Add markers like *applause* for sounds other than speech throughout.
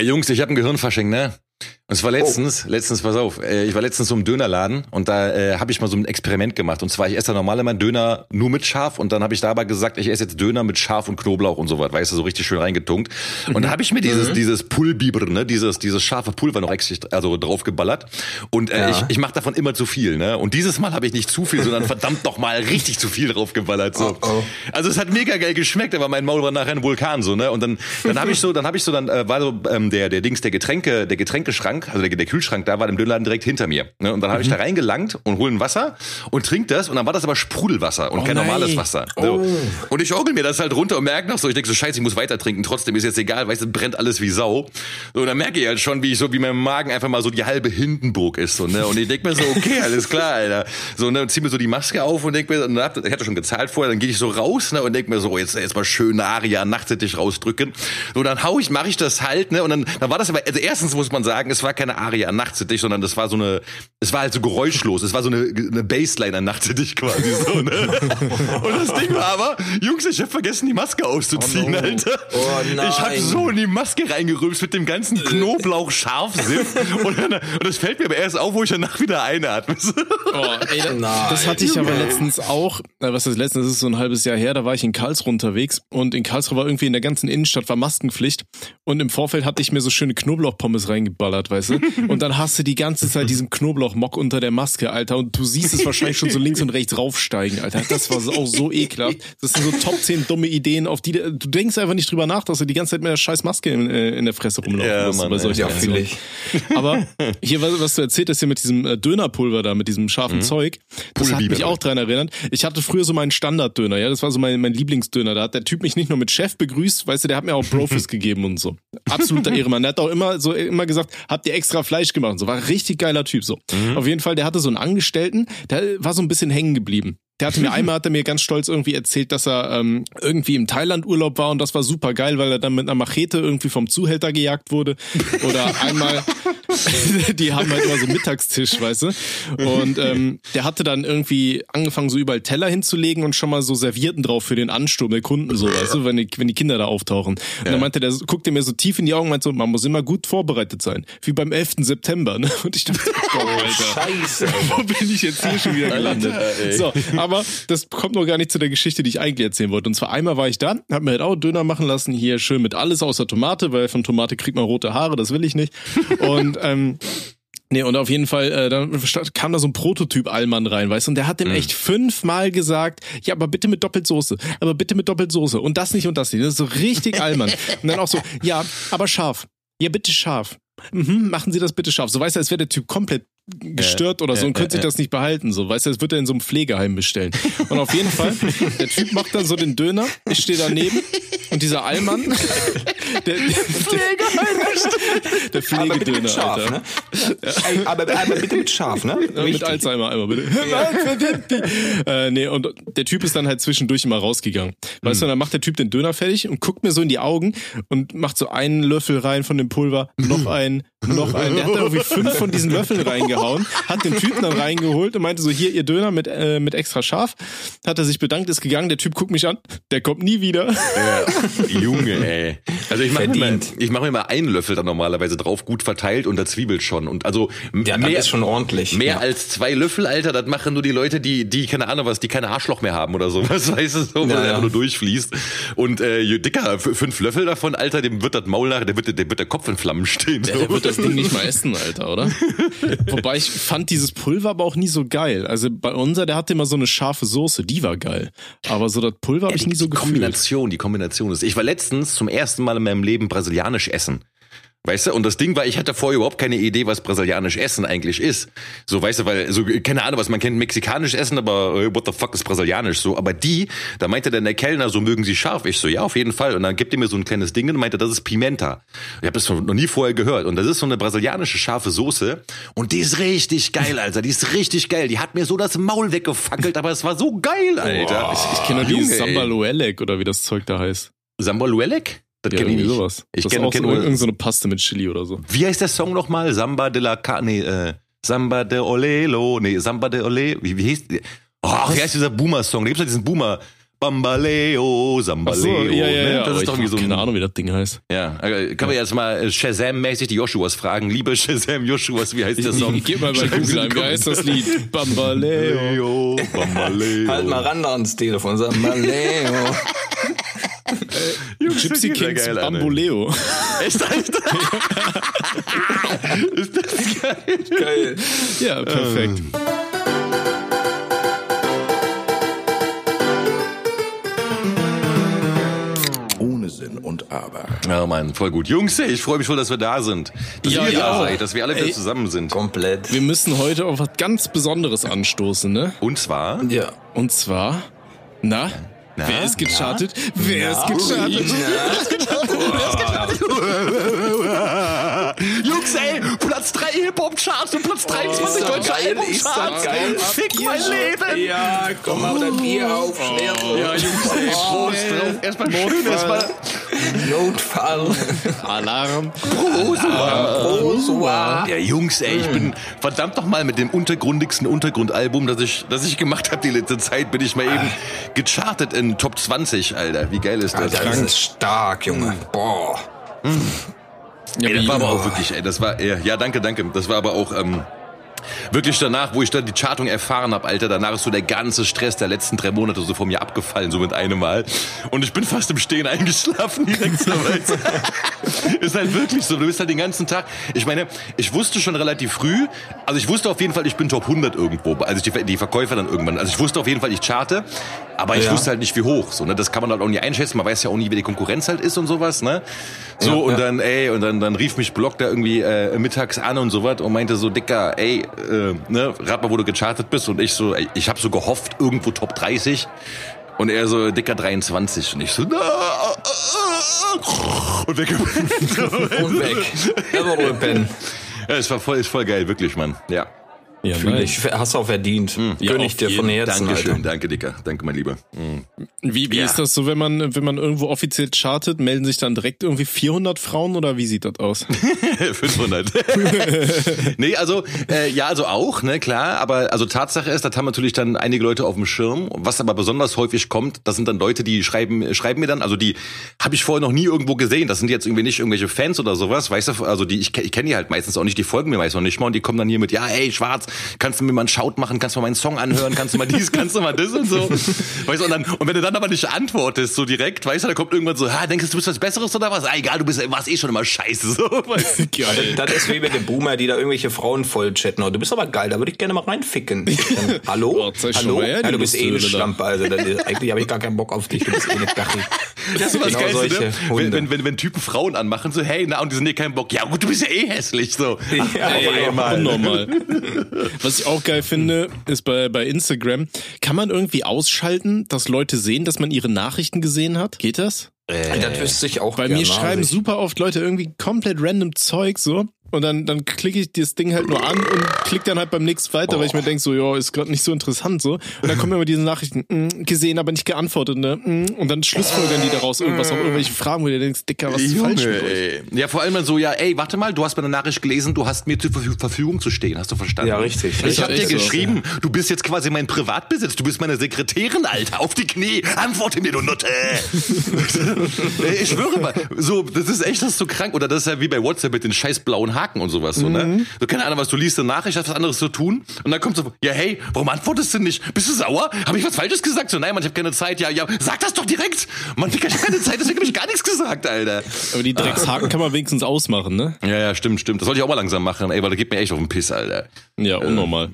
Jungs, ich habe ein Gehirnfasching, ne? Und es war letztens, oh. letztens, pass auf, äh, ich war letztens so im Dönerladen und da äh, habe ich mal so ein Experiment gemacht. Und zwar, ich esse da normal immer Döner nur mit Scharf und dann habe ich dabei gesagt, ich esse jetzt Döner mit Scharf und Knoblauch und so was, weißt du, so richtig schön reingetunkt. Und da habe ich mir dieses, mhm. dieses Pulbiber, ne, dieses, dieses scharfe Pulver noch extra, also draufgeballert. Und äh, ja. ich, ich mache davon immer zu viel, ne? Und dieses Mal habe ich nicht zu viel, sondern verdammt noch mal richtig zu viel draufgeballert. So. Oh, oh. Also es hat mega geil geschmeckt, aber mein Maul war nachher ein Vulkan so, ne? Und dann, dann habe ich so, dann habe ich so, dann äh, war so ähm, der, der Dings, der Getränke, der Getränkeschrank, also der, der Kühlschrank da war im Dönerladen direkt hinter mir. Ne? Und dann habe mhm. ich da reingelangt und hole ein Wasser und trink das und dann war das aber Sprudelwasser und oh kein nein. normales Wasser. So. Oh. Und ich orgel mir das halt runter und merke noch so, ich denke so, scheiße, ich muss weiter trinken, trotzdem ist jetzt egal, weißt du, brennt alles wie Sau. So, und dann merke ich halt schon, wie ich so, wie mein Magen einfach mal so die halbe Hindenburg ist. So, ne? Und ich denke mir so, okay, *laughs* alles klar, Alter. So, ne, und zieh mir so die Maske auf und denke mir, und hab, ich hatte schon gezahlt vorher, dann gehe ich so raus ne, und denke mir so, jetzt, jetzt mal schön Aria nachtsättig rausdrücken. So, dann hau ich, mache ich das halt, ne? Und dann, dann war das aber, also erstens muss man sagen, es war keine Aria nachtsätig, sondern das war so eine, es war halt so geräuschlos, es war so eine, eine Bassline an dich quasi so, ne? *laughs* Und das Ding war aber, Jungs, ich habe vergessen, die Maske auszuziehen, oh no. Alter. Oh nein. Ich habe so in die Maske reingerülpst mit dem ganzen Knoblauch Scharfsiff und, und das fällt mir aber erst auf, wo ich danach wieder einatme. Oh, ey, *laughs* das, das hatte ich aber letztens auch, was ist letztens, das ist so ein halbes Jahr her, da war ich in Karlsruhe unterwegs und in Karlsruhe war irgendwie in der ganzen Innenstadt war Maskenpflicht und im Vorfeld hatte ich mir so schöne Knoblauchpommes reingeballert, weißt du? Und dann hast du die ganze Zeit diesen Knoblauchmock unter der Maske, Alter. Und du siehst es wahrscheinlich schon so links und rechts raufsteigen, Alter. Das war auch so ekelhaft. Das sind so Top 10 dumme Ideen, auf die du denkst einfach nicht drüber nach, dass du die ganze Zeit mit der scheiß Maske in, äh, in der Fresse rumlaufen ja, musst. Mann, bei solchen ja, ich. Aber hier, was du erzählt hast hier mit diesem äh, Dönerpulver da, mit diesem scharfen mhm. Zeug, das hat mich auch dran erinnert. Ich hatte früher so meinen Standarddöner, ja, das war so mein, mein Lieblingsdöner. Da hat der Typ mich nicht nur mit Chef begrüßt, weißt du, der hat mir auch Brofist *laughs* gegeben und so. Absoluter Ehremann. Der hat auch immer so immer gesagt, habt ihr extra Fleisch gemacht und so. War richtig geiler Typ so. Mhm. Auf jeden Fall, der hatte so einen Angestellten, der war so ein bisschen hängen geblieben. Der hatte mir *laughs* einmal hat er mir ganz stolz irgendwie erzählt, dass er ähm, irgendwie im Thailand Urlaub war und das war super geil, weil er dann mit einer Machete irgendwie vom Zuhälter gejagt wurde. Oder *laughs* einmal, *laughs* die haben halt immer so Mittagstisch, weißt du. Und ähm, der hatte dann irgendwie angefangen, so überall Teller hinzulegen und schon mal so Servierten drauf für den Ansturm der Kunden, so, weißt du, wenn die, wenn die Kinder da auftauchen. Und ja. dann meinte der, guckte mir so tief in die Augen und meinte so, man muss immer gut vorbereitet sein. Wie beim 11. September, ne? Und ich dachte, oh, Alter, Scheiße. Wo bin ich jetzt hier schon wieder gelandet? So, aber aber das kommt noch gar nicht zu der Geschichte, die ich eigentlich erzählen wollte. Und zwar einmal war ich da, hab mir halt auch Döner machen lassen, hier schön mit alles außer Tomate, weil von Tomate kriegt man rote Haare, das will ich nicht. *laughs* Und ähm, Nee, und auf jeden Fall, äh, dann kam da so ein Prototyp Allmann rein, weißt du, und der hat dem mhm. echt fünfmal gesagt, ja, aber bitte mit Doppelsoße, aber bitte mit Doppelsoße und das nicht und das nicht. Das ist so richtig Allmann. und dann auch so, ja, aber scharf. Ja, bitte scharf. Mhm, machen Sie das bitte scharf. So weißt du, als wäre der Typ komplett gestört oder so und könnte sich das nicht behalten. So, weißt du, das wird er in so einem Pflegeheim bestellen. Und auf jeden Fall, der Typ macht dann so den Döner, ich stehe daneben und dieser Allmann, der, der, der, der Pflegedöner, scharf, Alter. Ne? Ey, aber, aber bitte mit scharf, ne? Mit Alzheimer einmal bitte. äh, nee, und der Typ ist dann halt zwischendurch immer rausgegangen. Weißt mhm. du, dann macht der Typ den Döner fertig und guckt mir so in die Augen und macht so einen Löffel rein von dem Pulver, noch *clears throat* einen, noch einen. Der hat da irgendwie fünf von diesen Löffeln reingehauen hat den Typen dann reingeholt und meinte so, hier, ihr Döner mit, äh, mit extra scharf. Hat er sich bedankt, ist gegangen, der Typ guckt mich an, der kommt nie wieder. Ja, Junge, ey. Also ich mache mir, ich mach mir mal einen Löffel dann normalerweise drauf, gut verteilt und der Zwiebel schon. Und also ja, mehr, ist schon ordentlich. Mehr ja. als zwei Löffel, Alter, das machen nur die Leute, die, die, keine Ahnung was, die keine Arschloch mehr haben oder so. Was *laughs* weißt du, so, wo ja, einfach nur durchfließt. Und äh, je dicker, fünf Löffel davon, Alter, dem wird das Maul nach, der wird, der wird der Kopf in Flammen stehen. So. Der, der wird das Ding nicht mal essen, Alter, oder? *laughs* Wobei ich fand dieses Pulver aber auch nie so geil. Also bei unser, der hatte immer so eine scharfe Soße, die war geil. Aber so das Pulver habe ich nie so die gefühlt. Kombination, die Kombination ist. Ich war letztens zum ersten Mal in meinem Leben brasilianisch essen. Weißt du, und das Ding war, ich hatte vorher überhaupt keine Idee, was brasilianisch Essen eigentlich ist. So, weißt du, weil, so, keine Ahnung, was man kennt, mexikanisch Essen, aber äh, what the fuck ist brasilianisch so. Aber die, da meinte dann der Kellner, so mögen sie scharf. Ich so, ja, auf jeden Fall. Und dann gibt er mir so ein kleines Ding und meinte, das ist Pimenta. Ich habe das noch nie vorher gehört. Und das ist so eine brasilianische scharfe Soße. Und die ist richtig geil, Alter. Die ist richtig geil. Die hat mir so das Maul weggefackelt, aber es war so geil, Alter. Oh, ich ich kenne nur dieses Sambaluelek oder wie das Zeug da heißt. Sambaluelek? Das ja, kenne ich nicht. Sowas. Ich kenne kenn so, irgend so eine Paste mit Chili oder so. Wie heißt der Song nochmal? Samba de la Ca nee, äh, Samba de Olelo, nee, Samba de Ole, wie, wie hieß, oh, wie heißt dieser Boomer-Song? Da gibt's ja diesen Boomer, Bambaleo, Sambaleo. So, ja, ja, ne? ja. Das ist ich doch hab wie so ein keine Ahnung, wie das Ding heißt. Ja, äh, können wir jetzt mal äh, Shazam-mäßig die Joshuas fragen. Liebe Shazam Joshuas, wie heißt der Song? Ich geh mal bei Google in ein, wie heißt das Lied? Bambaleo. Bambaleo. Halt mal ran da ans Telefon, sag mal, Leo. Jungs, *laughs* Gypsy ja Kings geil. Bamboleo. *laughs* Echt, Alter? ist das geil? Geil. *laughs* Ja, perfekt. Ohne Sinn und Aber. Ja, Mann, voll gut. Jungs, ey, ich freue mich voll, dass wir da sind. Dass Ja, ihr ich da seid, dass wir alle wieder Ey. zusammen sind. Komplett. Wir müssen heute auf was ganz Besonderes anstoßen, ne? Und zwar, Ja. Und zwar, na? Na? Wer ist gechartet? *laughs* Wer ist gechartet? *laughs* Jungs, ey, Platz 3 Hip-Hop-Charts und Platz 23 ist das deutsche geil, ist das Album-Charts. Fick mein Leben. Ja, komm mal das Bier auf, schnell. Ja, Jungs, ey, Prost drauf. Erstmal schön, erstmal Notfall. *laughs* Alarm. Prosua. Ja, Jungs, ey, ich bin verdammt noch mal mit dem untergrundigsten Untergrundalbum, das ich, das ich gemacht habe die letzte Zeit, bin ich mal eben gechartet in Top 20, Alter. Wie geil ist das? Alter, das ist stark, Junge. Boah. Ja, Ey, das war aber auch wirklich, ey, das war, ja, danke, danke. Das war aber auch, ähm, Wirklich danach, wo ich dann die Chartung erfahren habe, Alter, danach ist so der ganze Stress der letzten drei Monate so von mir abgefallen, so mit einem Mal. Und ich bin fast im Stehen *laughs* eingeschlafen direkt so *laughs* ist halt wirklich so, du bist halt den ganzen Tag. Ich meine, ich wusste schon relativ früh, also ich wusste auf jeden Fall, ich bin Top 100 irgendwo, also die, die Verkäufer dann irgendwann. Also ich wusste auf jeden Fall, ich charte, aber ich Ja. wusste halt nicht, wie hoch. So, ne? Das kann man halt auch nicht einschätzen, man weiß ja auch nie, wie die Konkurrenz halt ist und sowas, ne? So, Ja, und ja. dann, ey, und dann, dann rief mich Block da irgendwie äh, mittags an und so was und meinte so, Dicker, ey, äh, ne, rat mal, wo du gechartet bist. Und ich so, ey, ich habe so gehofft, irgendwo Top 30. Und er so, Dicker 23. Und ich so, na, und weg. *laughs* Und weg. *laughs* Nur pennen. ja, es war voll, ist voll geil, wirklich, Mann. Ja. Ja, ich. Hast du auch verdient. Ja, Gönn auf ich dir von Herzen, Dankeschön, Alter. danke, Dicker. Danke, mein Lieber. Mhm. Wie, wie Ja. ist das so, wenn man, wenn man irgendwo offiziell chartet, melden sich dann direkt irgendwie 400 Frauen oder wie sieht das aus? *laughs* 500. *laughs* nee, also, äh, ja, also auch, ne, klar. Aber also Tatsache ist, das haben natürlich dann einige Leute auf dem Schirm. Was aber besonders häufig kommt, das sind dann Leute, die schreiben, schreiben mir dann, also die habe ich vorher noch nie irgendwo gesehen. Das sind jetzt irgendwie nicht irgendwelche Fans oder sowas, weißt du, also die, ich, ich kenne die halt meistens auch nicht, die folgen mir meistens noch nicht mal und die kommen dann hier mit, ja, ey, Schwarz, kannst du mir mal einen Shout machen, kannst du mal meinen Song anhören, kannst du mal dies, kannst du mal das und so. Weißt du, und dann, und wenn du dann aber nicht antwortest, so direkt, weißt du, da kommt irgendwann so, ha, denkst du, du bist was Besseres oder was? Ah, egal, du bist, warst eh schon immer scheiße, so, weißt du. Das ist wie mit den Boomer, die da irgendwelche Frauen voll chatten. Oh, du bist aber geil, da würde ich gerne mal reinficken. Ähm, Hallo? Oh, Hallo? her, ja, du bist eh eine. Schlampe. Also, das ist, eigentlich habe ich gar keinen Bock auf dich. Du bist eh eine Kachel. Das ist was Genau Geilste, solche ne? Hunde. Wenn, wenn, wenn, wenn Typen Frauen anmachen, so, hey, na, und die sind eh keinen Bock. Ja, gut, du bist ja eh hässlich, so. Ja, Auf ja, einmal. Unnormal. Was ich auch geil finde, ist bei, bei Instagram, kann man irgendwie ausschalten, dass Leute sehen, dass man ihre Nachrichten gesehen hat? Geht das? Das wüsste ich auch Bei mir schreiben super oft Leute irgendwie komplett random Zeug so. Und dann, dann klicke ich das Ding halt nur an und klick dann halt beim nächsten weiter, weil ich mir denke, so, ja, ist gerade nicht so interessant so. Und dann kommen immer diese Nachrichten, mm, gesehen, aber nicht geantwortet, ne? Mm, und dann schlussfolgern die daraus irgendwas auf irgendwelche Fragen, wo du denkst, Dicker, was ist falsch mit euch? ey. Ja, vor allem dann so, ja, ey, warte mal, du hast meine Nachricht gelesen, du hast mir zur Verfü- Verfügung zu stehen, hast du verstanden? Ja, richtig. Ich hab dir echt so. geschrieben, du bist jetzt quasi mein Privatbesitz, du bist meine Sekretärin, Alter, auf die Knie, antworte mir, du Nutte. *laughs* Ey, ich schwöre mal, so, das ist echt, das ist so krank, oder das ist ja wie bei WhatsApp mit den scheiß blauen Haken und sowas, so, ne? Du keine Ahnung, was du liest, eine Nachricht, hast was anderes zu tun, und dann kommt so, ja, hey, warum antwortest du nicht? Bist du sauer? Habe ich was Falsches gesagt? So, nein, Mann, ich habe keine Zeit, ja, ja, sag das doch direkt. Mann, Digga, ich habe keine Zeit, deswegen habe ich gar nichts gesagt, Alter. Aber die Dreckshaken kann man wenigstens ausmachen, ne? Ja, ja, stimmt, stimmt. Das sollte ich auch mal langsam machen, ey, weil das geht mir echt auf den Piss, Alter. Ja, unnormal.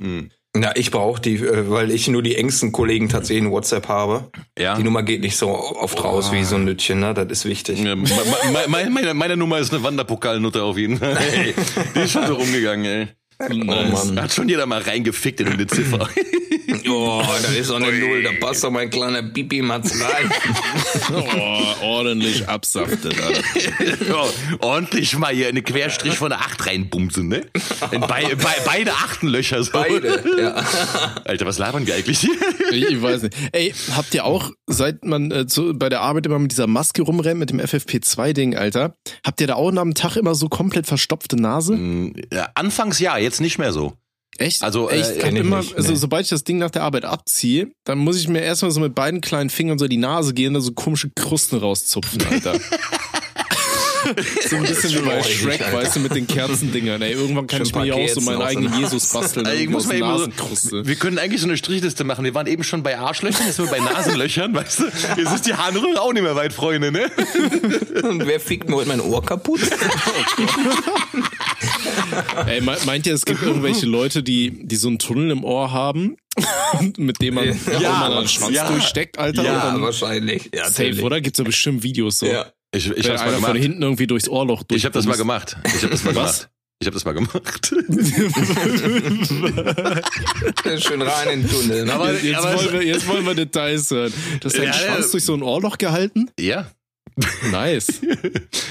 Ja, ich brauche die, äh, weil ich nur die engsten Kollegen tatsächlich in WhatsApp habe. Ja. Die Nummer geht nicht so oft raus wie so ein Nütchen, ne? Das ist wichtig. Ja, me- me- me- meine, meine Nummer ist eine Wanderpokalnutte auf jeden Fall. *laughs* Die ist schon so rumgegangen, ey. Nice. Da hat schon jeder mal reingefickt in eine Ziffer. *laughs* Oh, da ist doch eine Null, da passt doch mein kleiner Pipi-Matz rein. *laughs* Oh, ordentlich absaftet, Alter. *laughs* ja, ordentlich mal hier eine Querstrich von der Acht reinbumsen, ne? In bei, bei, beide Achtenlöcher so. Beide, ja. Alter, was labern wir eigentlich hier? Ich, weiß nicht. Ey, habt ihr auch, seit man äh, zu, bei der Arbeit immer mit dieser Maske rumrennt, mit dem FFP2-Ding, Alter, habt ihr da auch am Tag immer so komplett verstopfte Nase? Ja, anfangs ja, jetzt nicht mehr so. Echt? Also, äh, ich ich immer, nicht, also nee. sobald ich das Ding nach der Arbeit abziehe, dann muss ich mir erstmal so mit beiden kleinen Fingern so die Nase gehen, da so komische Krusten rauszupfen, Alter. *laughs* so ein bisschen wie bei Shrek, Alter. weißt du, mit den Kerzendingern. Ey, irgendwann kann Schön ich mir ja auch so meinen eigenen Jesus basteln. Also *laughs* ich muss mal eben so, wir können eigentlich so eine Strichliste machen. Wir waren eben schon bei Arschlöchern, jetzt sind wir bei Nasenlöchern, weißt du? Jetzt ist die Harnröhre auch nicht mehr weit, Freunde, ne? *laughs* Und wer fickt mir heute mein Ohr kaputt? *laughs* Ey, me- meint ihr, es gibt irgendwelche Leute, die, die so einen Tunnel im Ohr haben, mit dem man, Ja, ja, man einen Schwanz ja. durchsteckt, Alter? Ja, wahrscheinlich. Ja, safe, oder? Gibt's ja bestimmt Videos so. Ja. Ich, ich hab's mal einer von gemacht. hinten irgendwie durchs Ohrloch durch. Ich hab das mal gemacht. Ich hab das mal Was? gemacht. Ich hab das mal gemacht. *laughs* Schön rein in den Tunnel. ne? Aber- Jetzt, jetzt, aber- wollen wir, jetzt wollen wir Details hören. Du hast deinen Ja, Schwanz ja. durch so ein Ohrloch gehalten? ja. Nice. *laughs*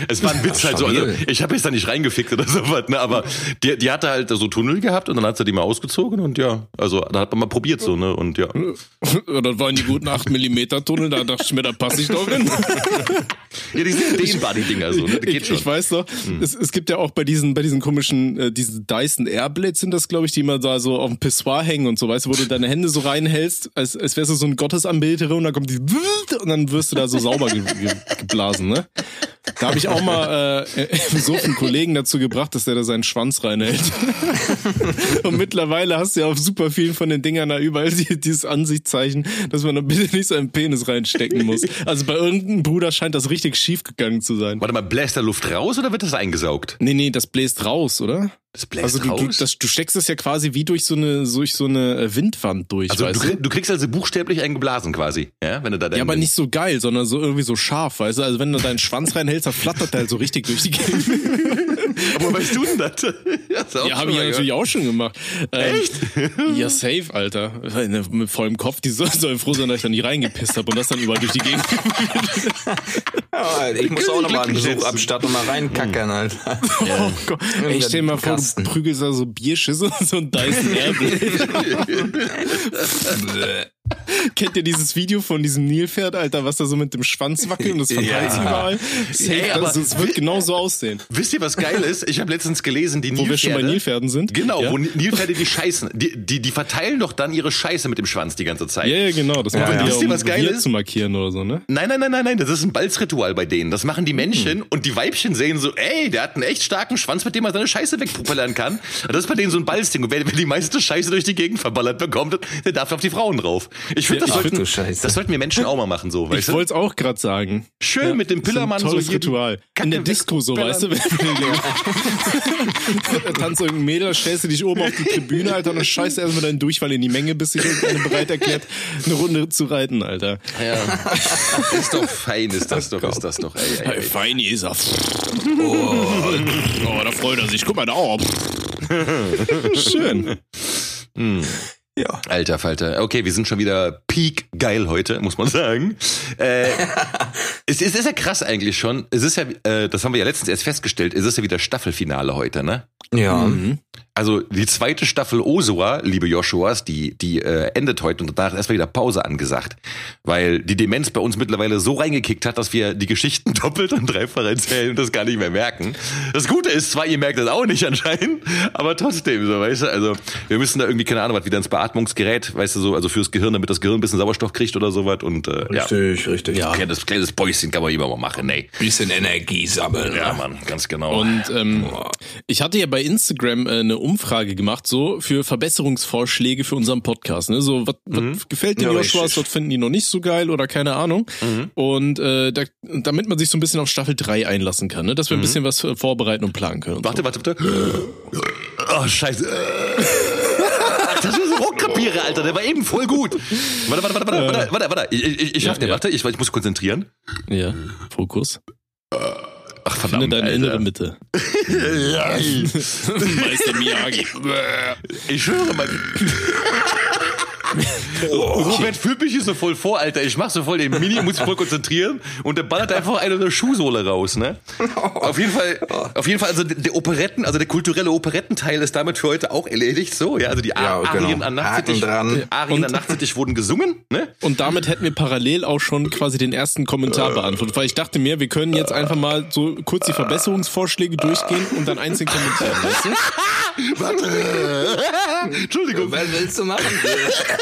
Es war ein Witz halt so. Also, ich habe jetzt da nicht reingefickt oder *laughs* sowas, ne? Aber die, die hatte halt so Tunnel gehabt und dann hat sie die mal ausgezogen und ja, also da hat man mal probiert so, ne? Und ja. *laughs* Und dann waren die guten 8 mm Tunnel, da dachte ich mir, da passe ich doch hin. Ja, die sind dehnbar, die Dinger so, ne? Das geht Ich, schon. ich weiß doch, es, es gibt ja auch bei diesen, bei diesen komischen, äh, diese Dyson Airblades sind das, glaube ich, die immer da so auf dem Pissoir hängen und so, weißt du, wo du deine Hände so reinhältst, als, als wärst du so ein Gottesanbeterin und dann kommt die und dann wirst du da so sauber ge ge geblasen, ne? Da habe ich auch mal äh, *laughs* so einen Kollegen dazu gebracht, dass der da seinen Schwanz reinhält. *laughs* und mittlerweile hast du ja auf super vielen von den Dingern da überall die, dieses Ansichtszeichen, dass man da bitte nicht seinen Penis reinstecken muss. Also bei irgendeinem Bruder scheint das richtig schief gegangen zu sein. Warte mal, bläst da Luft raus oder wird das eingesaugt? Nee, nee, das bläst raus, oder? Das bläst Also du, du, raus. das, du steckst es ja quasi wie durch so eine, durch so eine äh, Windwand durch, also du, weißt du? du kriegst also buchstäblich eingeblasen quasi, ja, wenn du da Ja, aber nicht so geil, sondern so irgendwie so scharf, weißt du? Also wenn du deinen Schwanz reinhältst, dann flattert der halt so richtig durch die Gegend. *laughs* Aber weißt du denn das? ja, das Ja, habe ich ja natürlich auch schon gemacht. Ähm, Echt? *laughs* Ja, safe, Alter. Mit vollem Kopf, die soll, soll froh sein, dass ich da nie reingepisst habe und das dann überall durch die Gegend. *laughs* Ja, ich muss auch noch mal einen Besuch abstatten und mal reinkackern, Alter. Oh Gott. Ey, stell dir mal vor, du prügelst da so Bierschüsse und so ein Dyson Airblade. *laughs* Kennt ihr dieses Video von diesem Nilpferd, Alter, was da so mit dem Schwanz wackelt und das verteilt Ja. überall? Safe, Ey, aber das, es wird genau so aussehen. Wisst ihr, was geil ist? Ich habe letztens gelesen, die Wo wir schon bei Nilpferde- Nilpferden sind. Genau, ja? wo Nilpferde die scheißen. Die, die, die verteilen doch dann ihre Scheiße mit dem Schwanz die ganze Zeit. Ja, ja, genau. Das machen ja. die ja, um was geil ist? zu markieren oder so, ne? Nein, nein, nein, nein, nein, das ist ein Balzritual bei denen. Das machen die Männchen Hm. und die Weibchen sehen so, ey, der hat einen echt starken Schwanz, mit dem man seine Scheiße wegpropellern kann. Das ist bei denen so ein Balzding. Und wer, wer die meiste Scheiße durch die Gegend verballert bekommt, der darf auf die Frauen drauf. Ich finde, Ja, das, ach, sollten, du Scheiße. das sollten wir Menschen auch mal machen, so, Ich weißt du? wollte es auch gerade sagen. Schön mit dem Pillermann so jeden Ritual. Kacke In der Disco so, wegballern. weißt du, wenn du *laughs* *laughs* tanzt irgendein Mädel, stellst du dich oben auf die Tribüne, Alter, und dann scheißt du erstmal deinen Durchfall in die Menge, bis sich irgendeine bereit erklärt, eine Runde zu reiten, Alter. Ja. ist doch fein, ist das doch, ist das doch. Ey, ey, ey. Feini ist er. Oh, da freut er sich. Guck mal da. Oh. *laughs* Schön. Ja. Alter Falter. Okay, wir sind schon wieder peak geil heute, muss man sagen. Äh, *laughs* es, es ist ja krass eigentlich schon. Es ist ja, äh, das haben wir ja letztens erst festgestellt, es ist ja wieder Staffelfinale heute, ne? Ja. Also die zweite Staffel Osua, liebe Joshuas, die, die äh, endet heute und danach ist erstmal wieder Pause angesagt. Weil die Demenz bei uns mittlerweile so reingekickt hat, dass wir die Geschichten *laughs* doppelt und dreifach erzählen und das gar nicht mehr merken. Das Gute ist zwar, ihr merkt das auch nicht anscheinend, aber trotzdem so, weißt du, also wir müssen da irgendwie, keine Ahnung, was wieder ins Beatmungsgerät, weißt du, so, also fürs Gehirn, damit das Gehirn ein bisschen Sauerstoff kriegt oder sowas und äh, ja. Richtig, richtig. Ja. Kleines, kleines Päuschen kann man immer mal machen, ey. Bisschen Energie sammeln. Ja, ne? Mann, ganz genau. Und ähm, ich hatte ja bei Instagram äh, eine Umfrage gemacht, so für Verbesserungsvorschläge für unseren Podcast. Ne? So, was was gefällt den Ja, Joshuas, was finden die noch nicht so geil oder keine Ahnung. Und äh, da, damit man sich so ein bisschen auf Staffel 3 einlassen kann, ne? dass wir ein bisschen was äh, vorbereiten und planen können. Und Warte, warte, bitte. Oh, scheiße. Das ist so Rockkapiere, Alter. Der war eben voll gut. Warte, warte, warte, warte, warte, warte, warte. Ich, ich, ich schaff den, ja. warte. Ich, ich muss konzentrieren. so. Ja, Fokus. Ach, Finde verdammt, deine Alter. innere Mitte. *laughs* Ja, *laughs* Meister Miyagi. ich schwöre mal. *laughs* *laughs* Robert fühlt mich hier so voll vor, Alter. Ich mach so voll den Mini, muss mich voll konzentrieren und der ballert einfach eine der Schuhsohle raus, ne? *laughs* Auf jeden Fall, auf jeden Fall, also der Operetten, also der kulturelle Operettenteil ist damit für heute auch erledigt, so, ja. Also die Ja, Arien genau. an Haken Nachtsittich. Arien an Nachtsittich wurden gesungen, ne? Und damit hätten wir parallel auch schon quasi den ersten Kommentar beantwortet, weil ich dachte mir, wir können jetzt einfach mal so kurz die Verbesserungsvorschläge durchgehen und dann einzeln kommentieren, weißt du? *laughs* Warte. Entschuldigung. Was willst du machen?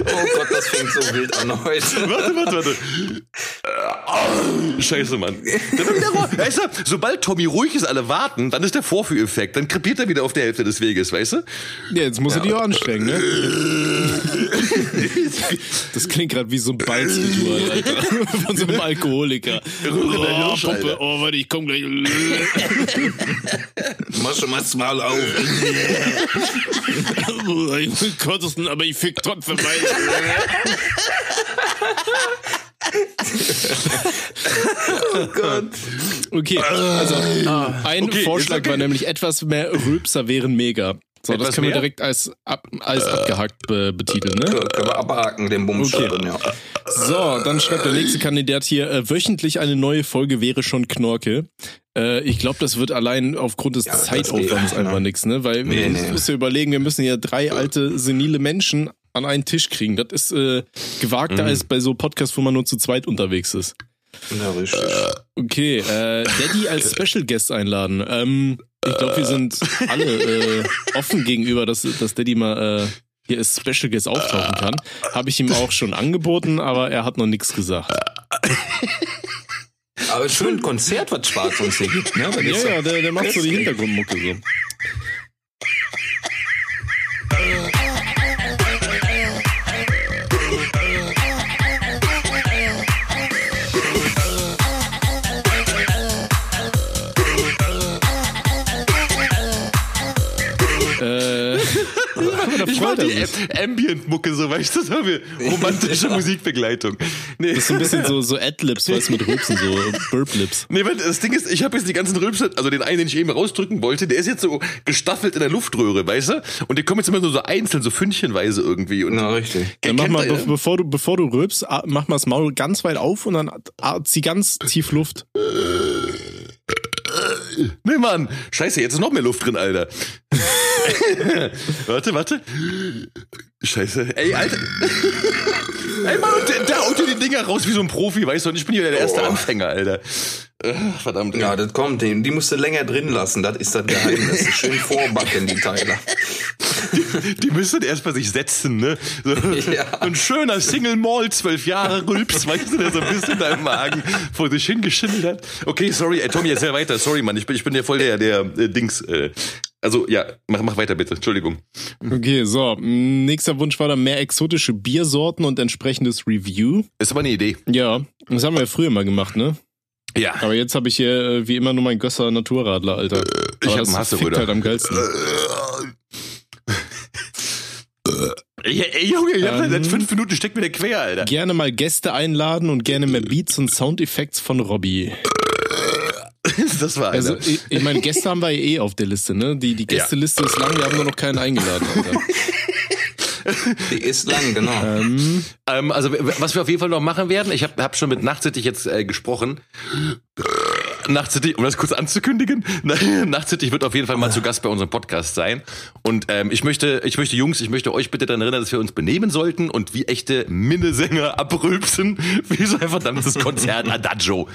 oh Gott, das fängt so wild an heute. Warte, warte, warte. Scheiße, Mann. Weißt du, sobald Tommy ruhig ist, alle warten, dann ist der Vorführeffekt. Dann krepiert er wieder auf der Hälfte des Weges, weißt du? Ja, jetzt muss er die auch anstrengen, ne? *laughs* Das klingt gerade wie so ein Balzritual, Alter. Von so einem Alkoholiker. Oh, Puppe, oh, warte, ich komm gleich. *laughs* Mach schon mal das Maul auf. *laughs* Gottesten, aber ich fick trotzdem weiter. *laughs* Oh Gott. Okay, also ein Okay, Vorschlag okay. war nämlich etwas mehr Rülpser wären mega. So, das Etwas können wir mehr? direkt als, ab, als abgehakt be betiteln, ne? Ja, können wir abhaken, den Bums Okay. ja. So, dann schreibt der nächste Kandidat hier, äh, wöchentlich eine neue Folge wäre schon Knorke. Äh, ich glaube, das wird allein aufgrund des Ja, Zeitaufwands einfach nix, ne? Weil Nee, wir nee. müssen ja überlegen, wir müssen ja drei alte, senile Menschen an einen Tisch kriegen. Das ist äh, gewagter Mhm. als bei so Podcasts, wo man nur zu zweit unterwegs ist. Ja, richtig. Okay, äh, Daddy als *laughs* Special Guest einladen. Ähm, ich glaube, wir sind alle äh, *laughs* offen gegenüber, dass, dass Daddy mal äh, hier als Special Guest auftauchen kann. Habe ich ihm auch schon angeboten, aber er hat noch nichts gesagt. *laughs* Aber schön *laughs* Konzert, was Schwarz uns hier gibt, ne? Ja, ja, der, der macht so die. Hintergrundmucke so. *laughs* da Ich freut er sich. Am- Ambient-Mucke so, weißt du, so wie *laughs* romantische Musikbegleitung. Nee. Das ist so ein bisschen so, so Adlibs, weißt du, mit Rülpsen, so Burp-Lips. Nee, weil das Ding ist, ich habe jetzt die ganzen Rülpse, also den einen, den ich eben rausdrücken wollte, der ist jetzt so gestaffelt in der Luftröhre, weißt du? Und die kommen jetzt immer nur so einzeln, so fündchenweise irgendwie. Und Na, richtig. Dann mach mal, bevor du, bevor du rülpst, mach mal das Maul ganz weit auf und dann zieh ganz tief Luft. Nee, Mann. Scheiße, jetzt ist noch mehr Luft drin, Alter. *laughs* warte, warte. Scheiße. Ey, Alter. *laughs* Ey, Mann, und der, der haut dir die Dinger raus wie so ein Profi, weißt du? Und ich bin hier der erste Oh. Anfänger, Alter. Ach, verdammt. ey. Ja, das kommt, die, die musst du länger drin lassen, das ist das Geheimnis. *laughs* Schön vorbacken, die Teile. Die müssen erst bei sich setzen, ne? So, Ja. Ein schöner Single Mall, zwölf Jahre Rülps, weißt du, der so ein bisschen da im Magen vor sich hingeschimmelt hat. Okay, sorry, ey, Tommy, jetzt ja weiter. Sorry, Mann, ich bin, ich bin ja voll der, der äh, Dings. Äh, also, ja, mach, mach weiter bitte. Entschuldigung. Okay, so. Nächster Wunsch war dann mehr exotische Biersorten und entsprechendes Review. Ist aber eine Idee. Ja, das haben wir ja früher mal gemacht, ne? Ja. Aber jetzt habe ich hier äh, wie immer nur mein Gösser Naturradler, Alter. ich Aber hab das einen Hasse, Bruder. halt am geilsten. Ey, ey Junge, ich hab Ähm. seit fünf Minuten steckt mir der quer, Alter. Gerne mal Gäste einladen und gerne mehr Beats und Soundeffekts von Robbie. *laughs* Das war einer. Also, ich, ich meine, Gäste haben wir ja eh auf der Liste, ne? Die, die Gästeliste ist lang, wir haben nur noch keinen eingeladen, Alter. *laughs* Die ist lang, genau. ähm, Ähm, also was wir auf jeden Fall noch machen werden, ich habe hab schon mit Nachtsittich jetzt äh, gesprochen. Nachtsittich, um das kurz anzukündigen, *laughs* Nachtsittich wird auf jeden Fall mal zu Gast bei unserem Podcast sein. Und ähm, ich möchte, ich möchte Jungs, ich möchte euch bitte daran erinnern, dass wir uns benehmen sollten und wie echte Minnesänger abrülpsen, *laughs* wie so ein verdammtes Konzert Adagio.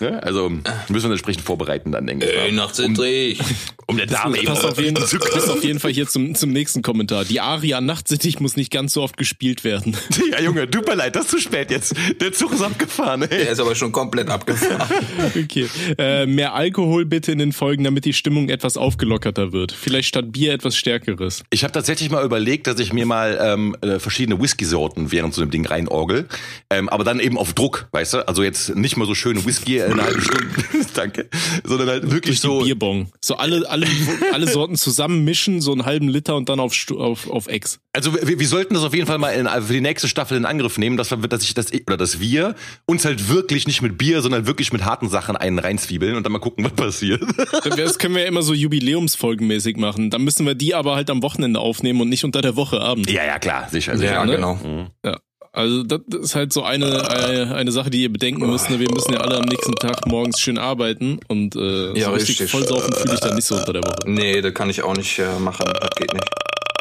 Ne? Also müssen wir uns entsprechend vorbereiten dann, denke ich. Ey, mal. Nachtsittrig. Um der Dame eben passt, auf jeden, zu passt auf jeden Fall hier zum, zum nächsten Kommentar. Die Aria Nachtsittich muss nicht ganz so oft gespielt werden. *laughs* Ja, Junge, tut mir leid, das ist zu spät jetzt. Der Zug ist abgefahren, ey. Der ist aber schon komplett abgefahren. Okay. Äh, mehr Alkohol bitte in den Folgen, damit die Stimmung etwas aufgelockerter wird. Vielleicht statt Bier etwas Stärkeres. Ich habe tatsächlich mal überlegt, dass ich mir mal ähm, äh, verschiedene Whisky-Sorten während so einem Ding reinorgel. Ähm, aber dann eben auf Druck, weißt du? Also jetzt nicht mal so schöne Whisky in einer halben Stunde, *laughs* danke, sondern halt wirklich so. Bierbong. So alle, alle, alle Sorten zusammen mischen, so einen halben Liter und dann auf, auf, auf Ex. Also wir, wir sollten das auf jeden Fall mal in, für die nächste Staffel in Angriff nehmen, dass wir, dass ich das oder dass wir uns halt wirklich nicht mit Bier, sondern wirklich mit harten Sachen einen rein Frühzwiebeln und dann mal gucken, was passiert. *laughs* Das können wir ja immer so jubiläumsfolgenmäßig machen. Dann müssen wir die aber halt am Wochenende aufnehmen und nicht unter der Woche abends. ja, ja, klar, sicher. sicher. Ja, ne? genau. Ja. Also das ist halt so eine, eine, eine Sache, die ihr bedenken müsst. Ne? Wir müssen ja alle am nächsten Tag morgens schön arbeiten und äh, Ja, so richtig, richtig. vollsaufen fühle ich dann nicht so unter der Woche. Nee, das kann ich auch nicht äh, machen. Das geht nicht.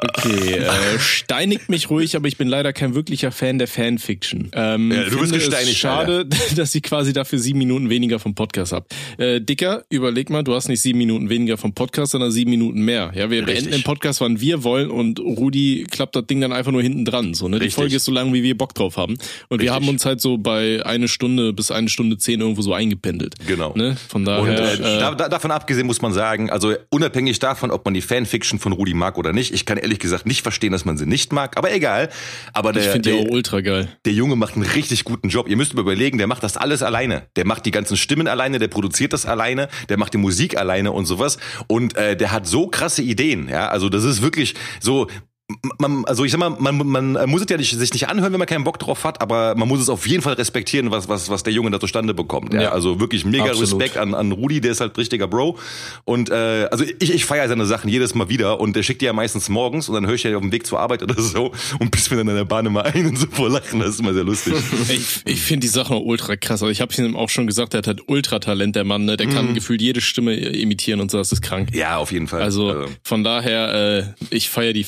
Okay, *laughs* äh, steinigt mich ruhig, aber ich bin leider kein wirklicher Fan der Fanfiction. Ähm, Ja, du bist gesteinigt, Schade, *laughs* dass ich quasi dafür sieben Minuten weniger vom Podcast hab. Äh, Dicker, überleg mal, du hast nicht sieben Minuten weniger vom Podcast, sondern sieben Minuten mehr. Ja, wir Richtig. beenden den Podcast, wann wir wollen und Rudi klappt das Ding dann einfach nur hinten dran. So, ne? Die Richtig. Folge ist so lang, wie wir Bock drauf haben. Und wir Richtig. haben uns halt so bei eine Stunde bis eine Stunde zehn irgendwo so eingependelt. Genau. Ne? Von Und daher. äh, äh, da, davon abgesehen muss man sagen, also unabhängig davon, ob man die Fanfiction von Rudi mag oder nicht, ich kann ehrlich gesagt nicht verstehen, dass man sie nicht mag, aber egal. Aber ich der, finde die auch ultra geil. der Junge macht einen richtig guten Job. Ihr müsst überlegen, der macht das alles alleine. Der macht die ganzen Stimmen alleine, der produziert das alleine, der macht die Musik alleine und sowas. Und äh, der hat so krasse Ideen. Ja, also das ist wirklich so. Man, also ich sag mal, man, man muss es ja nicht, sich nicht anhören, wenn man keinen Bock drauf hat, aber man muss es auf jeden Fall respektieren, was, was, was der Junge da zustande bekommt. Ja, Ja. also wirklich mega Absolut. Respekt an, an Rudi, der ist halt richtiger Bro. Und äh, also ich, ich feiere seine Sachen jedes Mal wieder und der schickt die ja meistens morgens und dann höre ich ja auf dem Weg zur Arbeit oder so und bis mir dann in der Bahn immer ein und so vor Lachen. Das ist immer sehr lustig. *laughs* Ich, ich finde die Sache ultra krass. Also ich habe ihm auch schon gesagt, der hat halt Ultratalent, der Mann. Ne? Der Mhm. kann gefühlt jede Stimme imitieren und so. Das ist krank. Ja, auf jeden Fall. Also von daher, äh, ich feiere die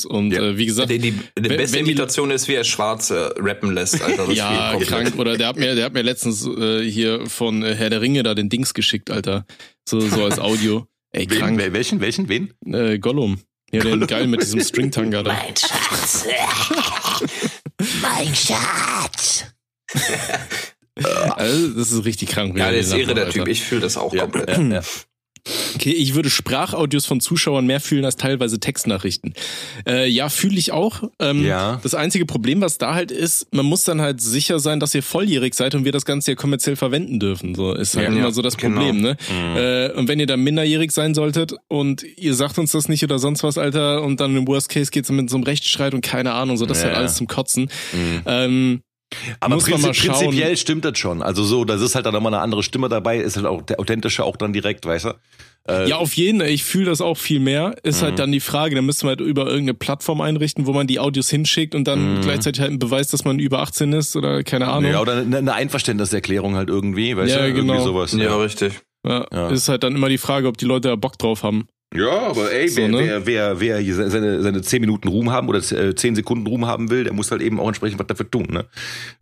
Fanfictions und Ja. äh, wie gesagt, Die, die, die wenn- beste wenn die- Imitation ist, wie er Schwarze rappen lässt, Alter. Das *laughs* ja, krank. Oder der hat mir, der hat mir letztens äh, hier von äh, Herr der Ringe da den Dings geschickt, Alter. So, so als Audio. Ey, wen, krank. wel- welchen, welchen, wen? Äh, Gollum. Ja, den geil mit diesem Stringtanga da. Mein Schatz. *laughs* mein Schatz. Also, das ist richtig krank. Ja, er der ist irre, der Typ. Ich fühle das auch Ja, komplett. ja, ja. Okay, ich würde Sprachaudios von Zuschauern mehr fühlen als teilweise Textnachrichten. Äh, ja, fühle ich auch. Ähm, Ja. Das einzige Problem, was da halt ist, man muss dann halt sicher sein, dass ihr volljährig seid und wir das Ganze ja kommerziell verwenden dürfen. So ist halt Ja, immer so das genau. Problem, ne? Äh, und wenn ihr dann minderjährig sein solltet und ihr sagt uns das nicht oder sonst was, Alter, und dann im Worst Case geht's mit so einem Rechtsstreit und keine Ahnung, so das ist Ja. halt alles zum Kotzen. Ähm, Aber Muss man mal prinzip, schauen. prinzipiell stimmt das schon. Also so, das ist halt dann nochmal eine andere Stimme dabei, ist halt auch der authentische auch dann direkt, weißt du? Äh, Ja, auf jeden, ich fühle das auch viel mehr. Ist Mhm. halt dann die Frage, da müssen wir halt über irgendeine Plattform einrichten, wo man die Audios hinschickt und dann gleichzeitig halt einen Beweis, dass man über 18 ist oder keine Ahnung. ja, oder eine, Einverständniserklärung halt irgendwie, weißt Ja, du? genau. Irgendwie sowas. Ja, richtig. Ja, Ja. Ist halt dann immer die Frage, ob die Leute da Bock drauf haben. Ja, aber ey, So, wer, ne? wer, wer, wer hier seine, seine 10 Minuten Ruhm haben oder äh, 10 Sekunden Ruhm haben will, der muss halt eben auch entsprechend was dafür tun, ne?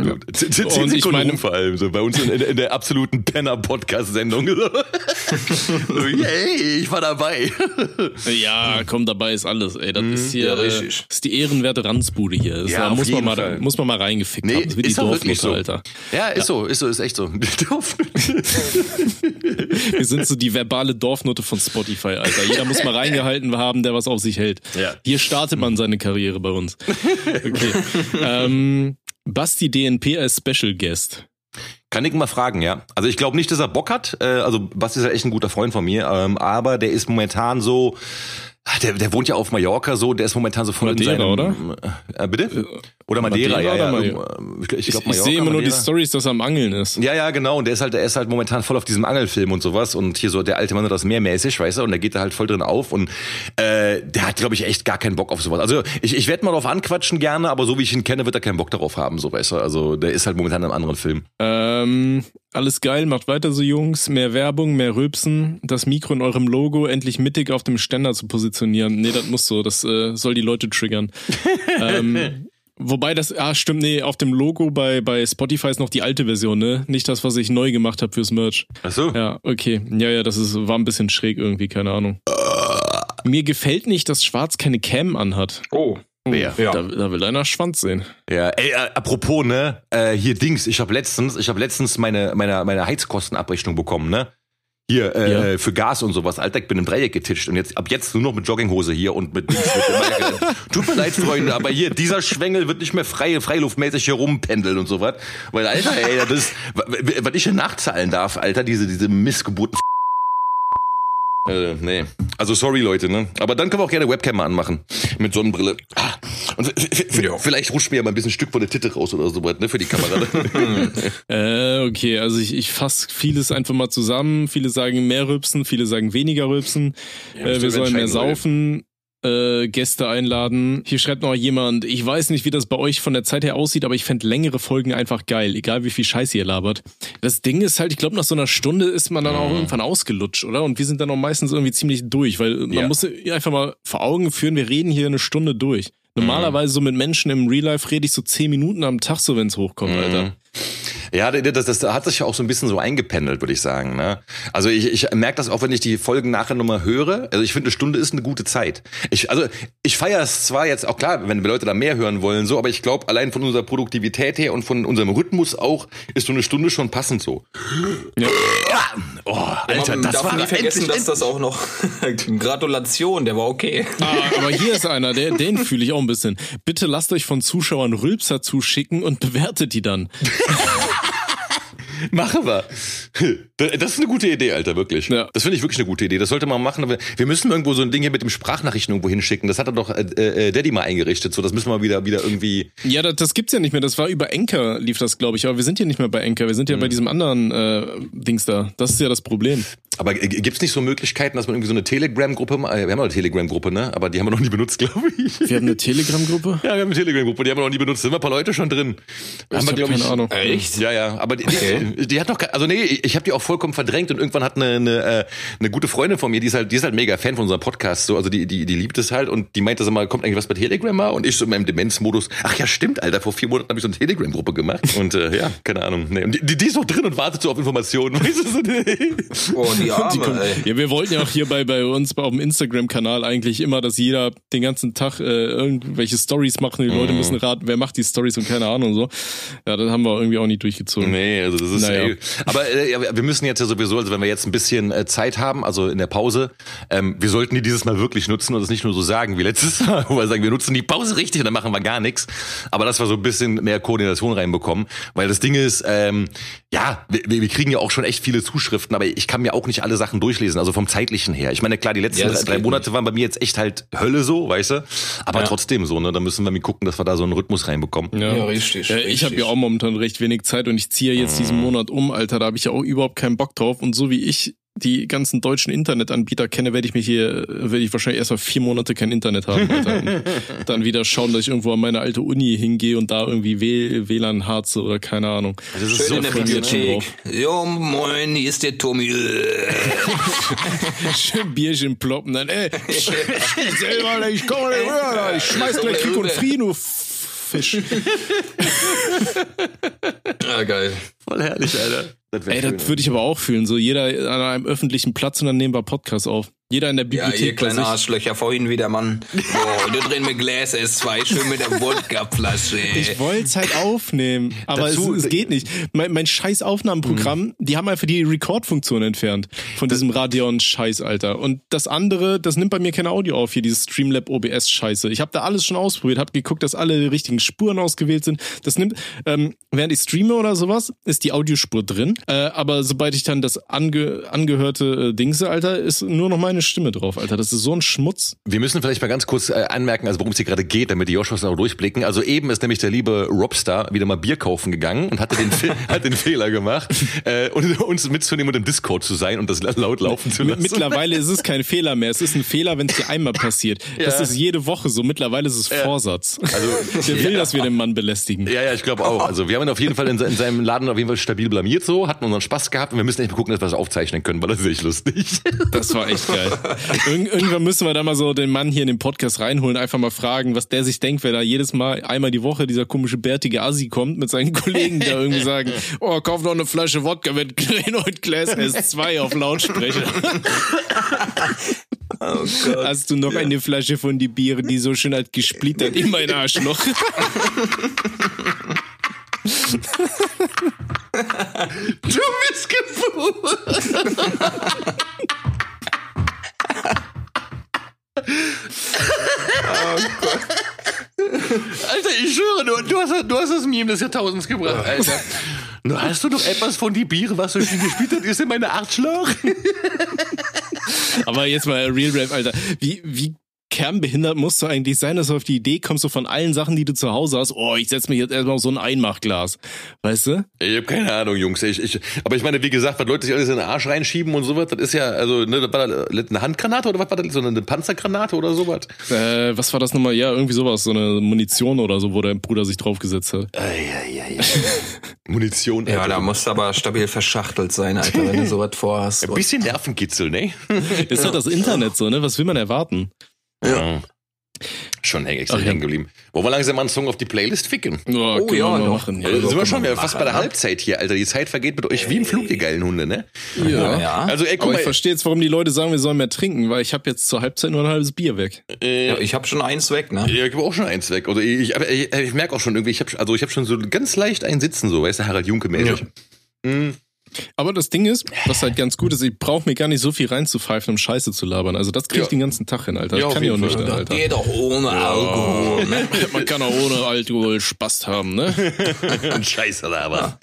Ja. 10, 10 Und Sekunden ich meine- Ruhm vor allem, so bei uns in, in, der absoluten Penner-Podcast-Sendung. *laughs* so, yay, ich war dabei. Ja, komm, dabei ist alles, ey. Das ist hier ja, äh, richtig. das ist die ehrenwerte Ranzbude hier. Das Ja, da auf muss man mal Fall. muss man mal reingefickt Nee, haben. Das ist wie die Dorfmutter, so. Alter. Ja, ist so, ist so, ist echt so. *laughs* Wir sind so die verbale Dorfnote von Spotify, Alter. *laughs* Jeder muss mal reingehalten haben, der was auf sich hält. Ja. Hier startet man seine Karriere bei uns. Okay. ähm, Basti DNP als Special Guest. Kann ich mal fragen, ja. Also ich glaube nicht, dass er Bock hat. Äh, also Basti ist ja echt ein guter Freund von mir, ähm, aber der ist momentan so. Ah, Der, der wohnt ja auf Mallorca so, der ist momentan so voll Madeira, in seinem, oder? Äh, bitte? Oder Madeira, Madeira ja, ja. oder irgendwo, Ich, ich, Ich, glaub, ich Mallorca, sehe immer nur die Madeira. Stories, dass er am Angeln ist. Ja, ja, genau. Und der ist halt, der ist halt momentan voll auf diesem Angelfilm und sowas. Und hier so der alte Mann und das Meer mäßig, weißt du, und der geht da halt voll drin auf. Und äh, der hat, glaube ich, echt gar keinen Bock auf sowas. Also ich, ich werde mal drauf anquatschen gerne, aber so wie ich ihn kenne, wird er keinen Bock darauf haben, so weißt du. Also der ist halt momentan in einem anderen Film. Ähm, alles geil, macht weiter so, Jungs. Mehr Werbung, mehr Rülpsen. Das Mikro in eurem Logo endlich mittig auf dem Ständer zu positionieren. Nee, das muss so. Das äh, soll die Leute triggern. *laughs* ähm, wobei das, ah, stimmt, nee, auf dem Logo bei, bei Spotify ist noch die alte Version, ne? Nicht das, was ich neu gemacht habe fürs Merch. Ach so? Ja, okay. Ja, ja, das ist, war ein bisschen schräg irgendwie, keine Ahnung. Mir gefällt nicht, dass Schwarz keine Cam anhat. Oh. Wer? Ja. Da, da will einer Schwanz sehen. Ja, ey, äh, apropos, ne, äh, hier Dings, ich habe letztens, ich habe letztens meine, meine, meine Heizkostenabrechnung bekommen, ne? Hier, äh, Ja. für Gas und sowas. Alter, ich bin im Dreieck getitscht und jetzt ab jetzt nur noch mit Jogginghose hier und mit Dings. Mit, *laughs* Tut mir leid, Freunde, aber hier, dieser Schwengel wird nicht mehr frei, freiluftmäßig hier rumpendeln und sowas. Weil, Alter, ey, das was ich hier nachzahlen darf, Alter, diese, diese Missgeburten. Äh, nee. Also sorry, Leute, ne? Aber dann können wir auch gerne Webcam mal anmachen. Mit Sonnenbrille. Ah. Und Ja. vielleicht rutscht mir ja mal ein bisschen Stück von der Titte raus oder so was, ne, für die Kamera. *laughs* *laughs* Äh, okay, also ich, ich fasse vieles einfach mal zusammen. Viele sagen mehr rülpsen, viele sagen weniger rülpsen. Ja, äh, wir sollen mehr saufen. Äh, Gäste einladen. Hier schreibt noch jemand, ich weiß nicht, wie das bei euch von der Zeit her aussieht, aber ich fänd längere Folgen einfach geil, egal wie viel Scheiße ihr labert. Das Ding ist halt, ich glaube, nach so einer Stunde ist man dann auch Mhm. irgendwann ausgelutscht, oder? Und wir sind dann auch meistens irgendwie ziemlich durch, weil man Ja. muss einfach mal vor Augen führen, wir reden hier eine Stunde durch. Mhm. Normalerweise so mit Menschen im Real Life rede ich so zehn Minuten am Tag, so wenn's hochkommt, Alter. Ja, das, das, das hat sich ja auch so ein bisschen so eingependelt, würde ich sagen. Ne? Also ich, ich merke das auch, wenn ich die Folgen nachher nochmal höre. Also ich finde, eine Stunde ist eine gute Zeit. Ich, also ich feiere es zwar jetzt auch klar, wenn Leute da mehr hören wollen, so, aber ich glaube, allein von unserer Produktivität her und von unserem Rhythmus auch, ist so eine Stunde schon passend so. Ja. Oh, Alter, Man das darf war nie vergessen, dass das auch noch *laughs* Gratulation, der war okay. Ah, aber hier ist einer, der, den fühle ich auch ein bisschen. Bitte lasst euch von Zuschauern Rülpser zuschicken und bewertet die dann. *laughs* *laughs* Machen wir. Das ist eine gute Idee, Alter, wirklich. Ja. Das finde ich wirklich eine gute Idee. Das sollte man machen. Aber wir müssen irgendwo so ein Ding hier mit dem Sprachnachrichten irgendwo hinschicken. Das hat er doch äh, äh, Daddy mal eingerichtet. So, das müssen wir mal wieder, wieder irgendwie. Ja, das, das gibt's ja nicht mehr. Das war über Enker lief das, glaube ich. Aber wir sind hier nicht mehr bei Enker. Wir sind ja bei diesem anderen äh, Dings da. Das ist ja das Problem. Aber äh, gibt's nicht so Möglichkeiten, dass man irgendwie so eine Telegram-Gruppe, äh, wir haben noch eine Telegram-Gruppe, ne? Aber die haben wir noch nie benutzt, *laughs* glaube ich. Wir haben eine Telegram-Gruppe. Ja, wir haben eine Telegram-Gruppe, die haben wir noch nie benutzt. Sind wir ein paar Leute schon drin? Ich haben wir, hab glaub keine Ahnung. Echt? Ja, ja, aber die, Okay. die, die hat doch, ke- also nee, ich habe die auch vollkommen verdrängt und irgendwann hat eine, eine, äh, eine gute Freundin von mir, die ist halt, die ist halt mega Fan von unserem Podcast, so, also die, die, die liebt es halt und die meinte so mal, kommt eigentlich was bei Telegram mal? Und ich so in meinem Demenzmodus, ach ja, stimmt, Alter, vor vier Monaten habe ich so eine Telegram-Gruppe gemacht und äh, ja, keine Ahnung, nee, und die, die ist noch drin und wartet so auf Informationen, *laughs* weißt du, so, nee. Oh, die Arme, *laughs* ey. ja, wir wollten ja auch hier bei, bei uns auf dem Instagram-Kanal eigentlich immer, dass jeder den ganzen Tag äh, irgendwelche Stories macht und die Mhm. Leute müssen raten, wer macht die Stories und keine Ahnung so. Ja, das haben wir irgendwie auch nicht durchgezogen. Nee, also das ist Naja. ey, aber äh, wir müssen jetzt ja sowieso, also wenn wir jetzt ein bisschen äh, Zeit haben, also in der Pause, ähm, wir sollten die dieses Mal wirklich nutzen und das nicht nur so sagen wie letztes *laughs* Mal, wo wir sagen, wir nutzen die Pause richtig und dann machen wir gar nichts. Aber dass wir so ein bisschen mehr Koordination reinbekommen, weil das Ding ist, ähm, ja, wir, wir kriegen ja auch schon echt viele Zuschriften, aber ich kann mir auch nicht alle Sachen durchlesen, also vom zeitlichen her. Ich meine, klar, die letzten Ja, drei Monate waren bei mir jetzt echt halt Hölle so, weißt du, aber Ja. trotzdem so, ne, da müssen wir mal gucken, dass wir da so einen Rhythmus reinbekommen. Ja, richtig, Ja, ich habe ja auch momentan recht wenig Zeit und ich ziehe jetzt diesen Monat um, Alter. Da habe ich ja auch überhaupt keinen Bock drauf. Und so wie ich die ganzen deutschen Internetanbieter kenne, werde ich mich hier, werde ich wahrscheinlich erst mal vier Monate kein Internet haben, Alter. *laughs* Dann wieder schauen, dass ich irgendwo an meine alte Uni hingehe und da irgendwie W- WLAN harze oder keine Ahnung. Das ist Schön so in der Bibliothek. Jo, moin, hier ist der Tommy. *laughs* Schön Bierchen ploppen, dann, ey, *laughs* selber, ich komme nicht rüber, ich schmeiß gleich Krieg und Frieden, du Fisch. Ah, geil. Voll herrlich, Alter. Das Ey, schön, das würde ich aber auch fühlen. So jeder an einem öffentlichen Platz und dann nehmen wir Podcast auf. Jeder in der Ja, Bibliothek ihr bei kleine. Arschlöcher, vorhin wieder, Mann. Boah, heute drehen wir Gläser S2, schön mit der Wodkaflasche. Ich wollte es halt aufnehmen, aber Dazu- es, es geht nicht. Mein, mein scheiß Aufnahmeprogramm, die haben einfach die Record-Funktion entfernt von diesem Radeon-Scheiß, Alter. Und das andere, das nimmt bei mir kein Audio auf, hier dieses Streamlab OBS-Scheiße. Ich habe da alles schon ausprobiert, habe geguckt, dass alle richtigen Spuren ausgewählt sind. Das nimmt, ähm, während ich streame oder sowas, ist die Audiospur drin. Äh, aber sobald ich dann das ange, angehörte äh, Dingse, Alter, ist nur noch meine Stimme drauf, Alter. Das ist so ein Schmutz. Wir müssen vielleicht mal ganz kurz äh, anmerken, also worum es hier gerade geht, damit die Joshua auch durchblicken. Also eben ist nämlich der liebe Robstar wieder mal Bier kaufen gegangen und hatte den, *laughs* hat den Fehler gemacht, äh, und *laughs* uns mitzunehmen und im Discord zu sein und das laut laufen zu lassen. Mittlerweile ist es *laughs* kein Fehler mehr. Es ist ein Fehler, wenn es dir einmal passiert. Das Ja. ist jede Woche so. Mittlerweile ist es Vorsatz. Also, Der will, dass wir den Mann belästigen. Ja, ja, ich glaube auch. Also wir haben ihn auf jeden Fall in, in seinem Laden auf jeden Fall stabil blamiert so, hatten unseren Spaß gehabt und wir müssen echt mal gucken, dass wir das aufzeichnen können, weil das ist echt lustig. Das war echt geil. *laughs* Irg irgendwann müssen wir da mal so den Mann hier in den Podcast reinholen, einfach mal fragen, was der sich denkt, wenn da jedes Mal einmal die Woche dieser komische bärtige Assi kommt mit seinen Kollegen, die da irgendwie sagen, *laughs* oh, kauf noch eine Flasche Wodka mit Renault Glass S2 auf Lautsprecher. *laughs* Oh Gott. Hast du noch eine Flasche von die Biere, die so schön hat gesplittert in mein Arschloch? Du bist geboren. Alter, ich schwöre, du, du, hast, du hast das Meme des Jahrtausends gebracht, Alter. Nur hast du noch etwas von die Biere, was so schön gespielt hat, ist in meine Arschloch? Aber jetzt mal Real Rap, Alter. Wie, wie kernbehindert musst du eigentlich sein, dass du auf die Idee kommst, so von allen Sachen, die du zu Hause hast, oh, ich setz mich jetzt erstmal auf so ein Einmachglas. Weißt du? Ich habe keine Ahnung, Jungs. Ich, ich, aber ich meine, wie gesagt, was Leute sich alles in den Arsch reinschieben und sowas, das ist ja, also, ne, das war da eine Handgranate oder was war das? So eine Panzergranate oder sowas? Äh, was war das nochmal? Ja, irgendwie sowas, so eine Munition oder so, wo dein Bruder sich draufgesetzt hat. *laughs* Munition. Ja, Alter. da musst du aber stabil verschachtelt sein, Alter, wenn du *laughs* sowas vorhast. Ein bisschen Nervenkitzel, ne? Ist doch das Internet so, ne? Was will man erwarten? Ja. Schon Ach ja. hängen geblieben. Wollen wir langsam mal einen Song auf die Playlist ficken? Oh, können ja, wir machen. Ja. Also sind wir schon wir wieder fast bei der? Halbzeit hier, Alter. Die Zeit vergeht mit euch wie im Flug, ihr geilen Hunde, ne? ja. ja. Also, ey, guck Aber mal. ich verstehe jetzt, warum die Leute sagen, wir sollen mehr trinken, weil ich habe jetzt zur Halbzeit nur ein halbes Bier weg. äh, Ja, ich habe schon eins weg, ne? Ja, ich habe auch schon eins weg. Oder ich, aber ich, ich merke auch schon irgendwie, ich habe also ich habe schon so ganz leicht einen Sitzen, so, weißt du, Harald Junke mäßig. Mhm. Aber das Ding ist, was halt ganz gut ist, ich brauche mir gar nicht so viel reinzupfeifen, um Scheiße zu labern. Also das krieg ich Ja. den ganzen Tag hin, Alter. Ja, Das auf kann ich auch nicht. Alter. Geht doch ohne Alkohol, ne? *laughs* Man kann auch ohne Alkohol Spaß haben, ne? *laughs* Scheiße, da aber.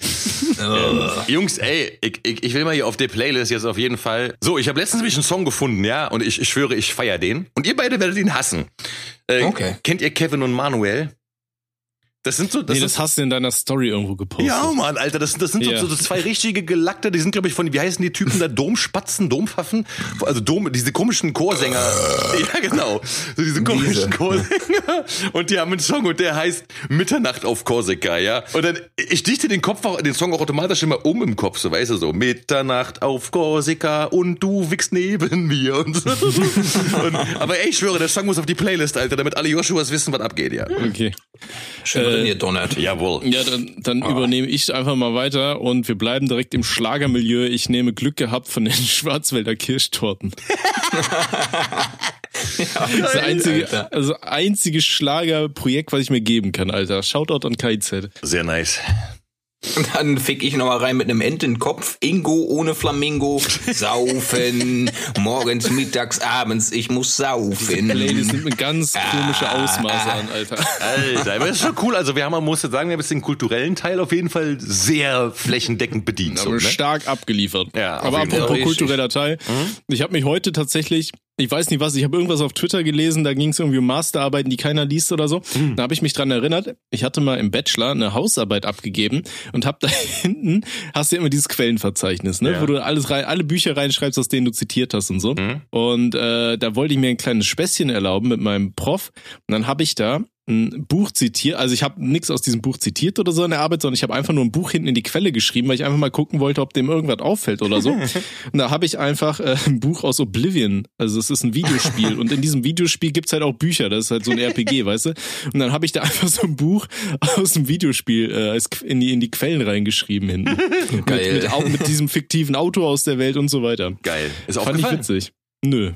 Jungs, ey, ich, ich, ich will mal hier auf der Playlist jetzt auf jeden Fall. So, ich habe letztens nämlich einen Song gefunden, ja, und ich, ich schwöre, ich feier den. Und ihr beide werdet ihn hassen. Äh, Okay. Kennt ihr Kevin und Manuel? Das sind so, das nee, das hast du in deiner Story irgendwo gepostet. Ja, Mann, Alter, das, das sind Ja. so, so zwei richtige Gelackte, die sind, glaube ich, von, wie heißen die Typen da? Domspatzen, Dompfaffen? Also Dom, diese komischen Chorsänger. Ja, genau. So diese komischen Diese. Chorsänger. Und die haben einen Song und der heißt Mitternacht auf Korsika, ja. Und dann, ich dichte den Kopf auch, den Song auch automatisch immer um im Kopf, so weißt du, so Mitternacht auf Korsika und du wickst neben mir und so. und, aber ey, ich schwöre, der Song muss auf die Playlist, Alter, damit alle Joshuas wissen, was abgeht, ja. Okay. Schön drin, ihr Donnert. Jawohl. Ja, dann, dann übernehme ich einfach mal weiter und wir bleiben direkt im Schlagermilieu. Ich nehme Glück gehabt von den *laughs* Schwarzwälder Kirschtorten. *laughs* das ist das einzige, also einzige Schlagerprojekt, was ich mir geben kann, Alter. Shoutout an KIZ. Sehr nice. Und dann fick ich nochmal rein mit einem Entenkopf. Ingo ohne Flamingo. Saufen. *laughs* Morgens, mittags, abends. Ich muss saufen. Ladies nimmt ganz komische Ausmaße an, Alter. Alter, aber das ist schon cool. Also wir haben, man muss jetzt sagen, wir haben jetzt den kulturellen Teil auf jeden Fall sehr flächendeckend bedient. So, Aber ne? stark abgeliefert. Ja, aber apropos kultureller Teil, ich habe mich heute tatsächlich, ich weiß nicht was, ich habe irgendwas auf Twitter gelesen, da ging es irgendwie um Masterarbeiten, die keiner liest oder so. Hm. Da habe ich mich dran erinnert, ich hatte mal im Bachelor eine Hausarbeit abgegeben und habe da *laughs* hinten, hast du ja immer dieses Quellenverzeichnis, ne, Ja. wo du alles rein, alle Bücher reinschreibst, aus denen du zitiert hast und so. Mhm. Und äh, da wollte ich mir ein kleines Späßchen erlauben mit meinem Prof. Und dann habe ich da ein Buch zitiert, also ich habe nichts aus diesem Buch zitiert oder so in der Arbeit, sondern ich habe einfach nur ein Buch hinten in die Quelle geschrieben, weil ich einfach mal gucken wollte, ob dem irgendwas auffällt oder so. Und *laughs* da habe ich einfach äh, ein Buch aus Oblivion, also es ist ein Videospiel und in diesem Videospiel gibt's halt auch Bücher, das ist halt so ein RPG, *laughs* weißt du? Und dann habe ich da einfach so ein Buch aus dem Videospiel äh, in, die, in die Quellen reingeschrieben hinten. Geil. Mit, mit, mit diesem fiktiven Auto aus der Welt und so weiter. Geil. Ist Fand ich aufgefallen? witzig. Nö.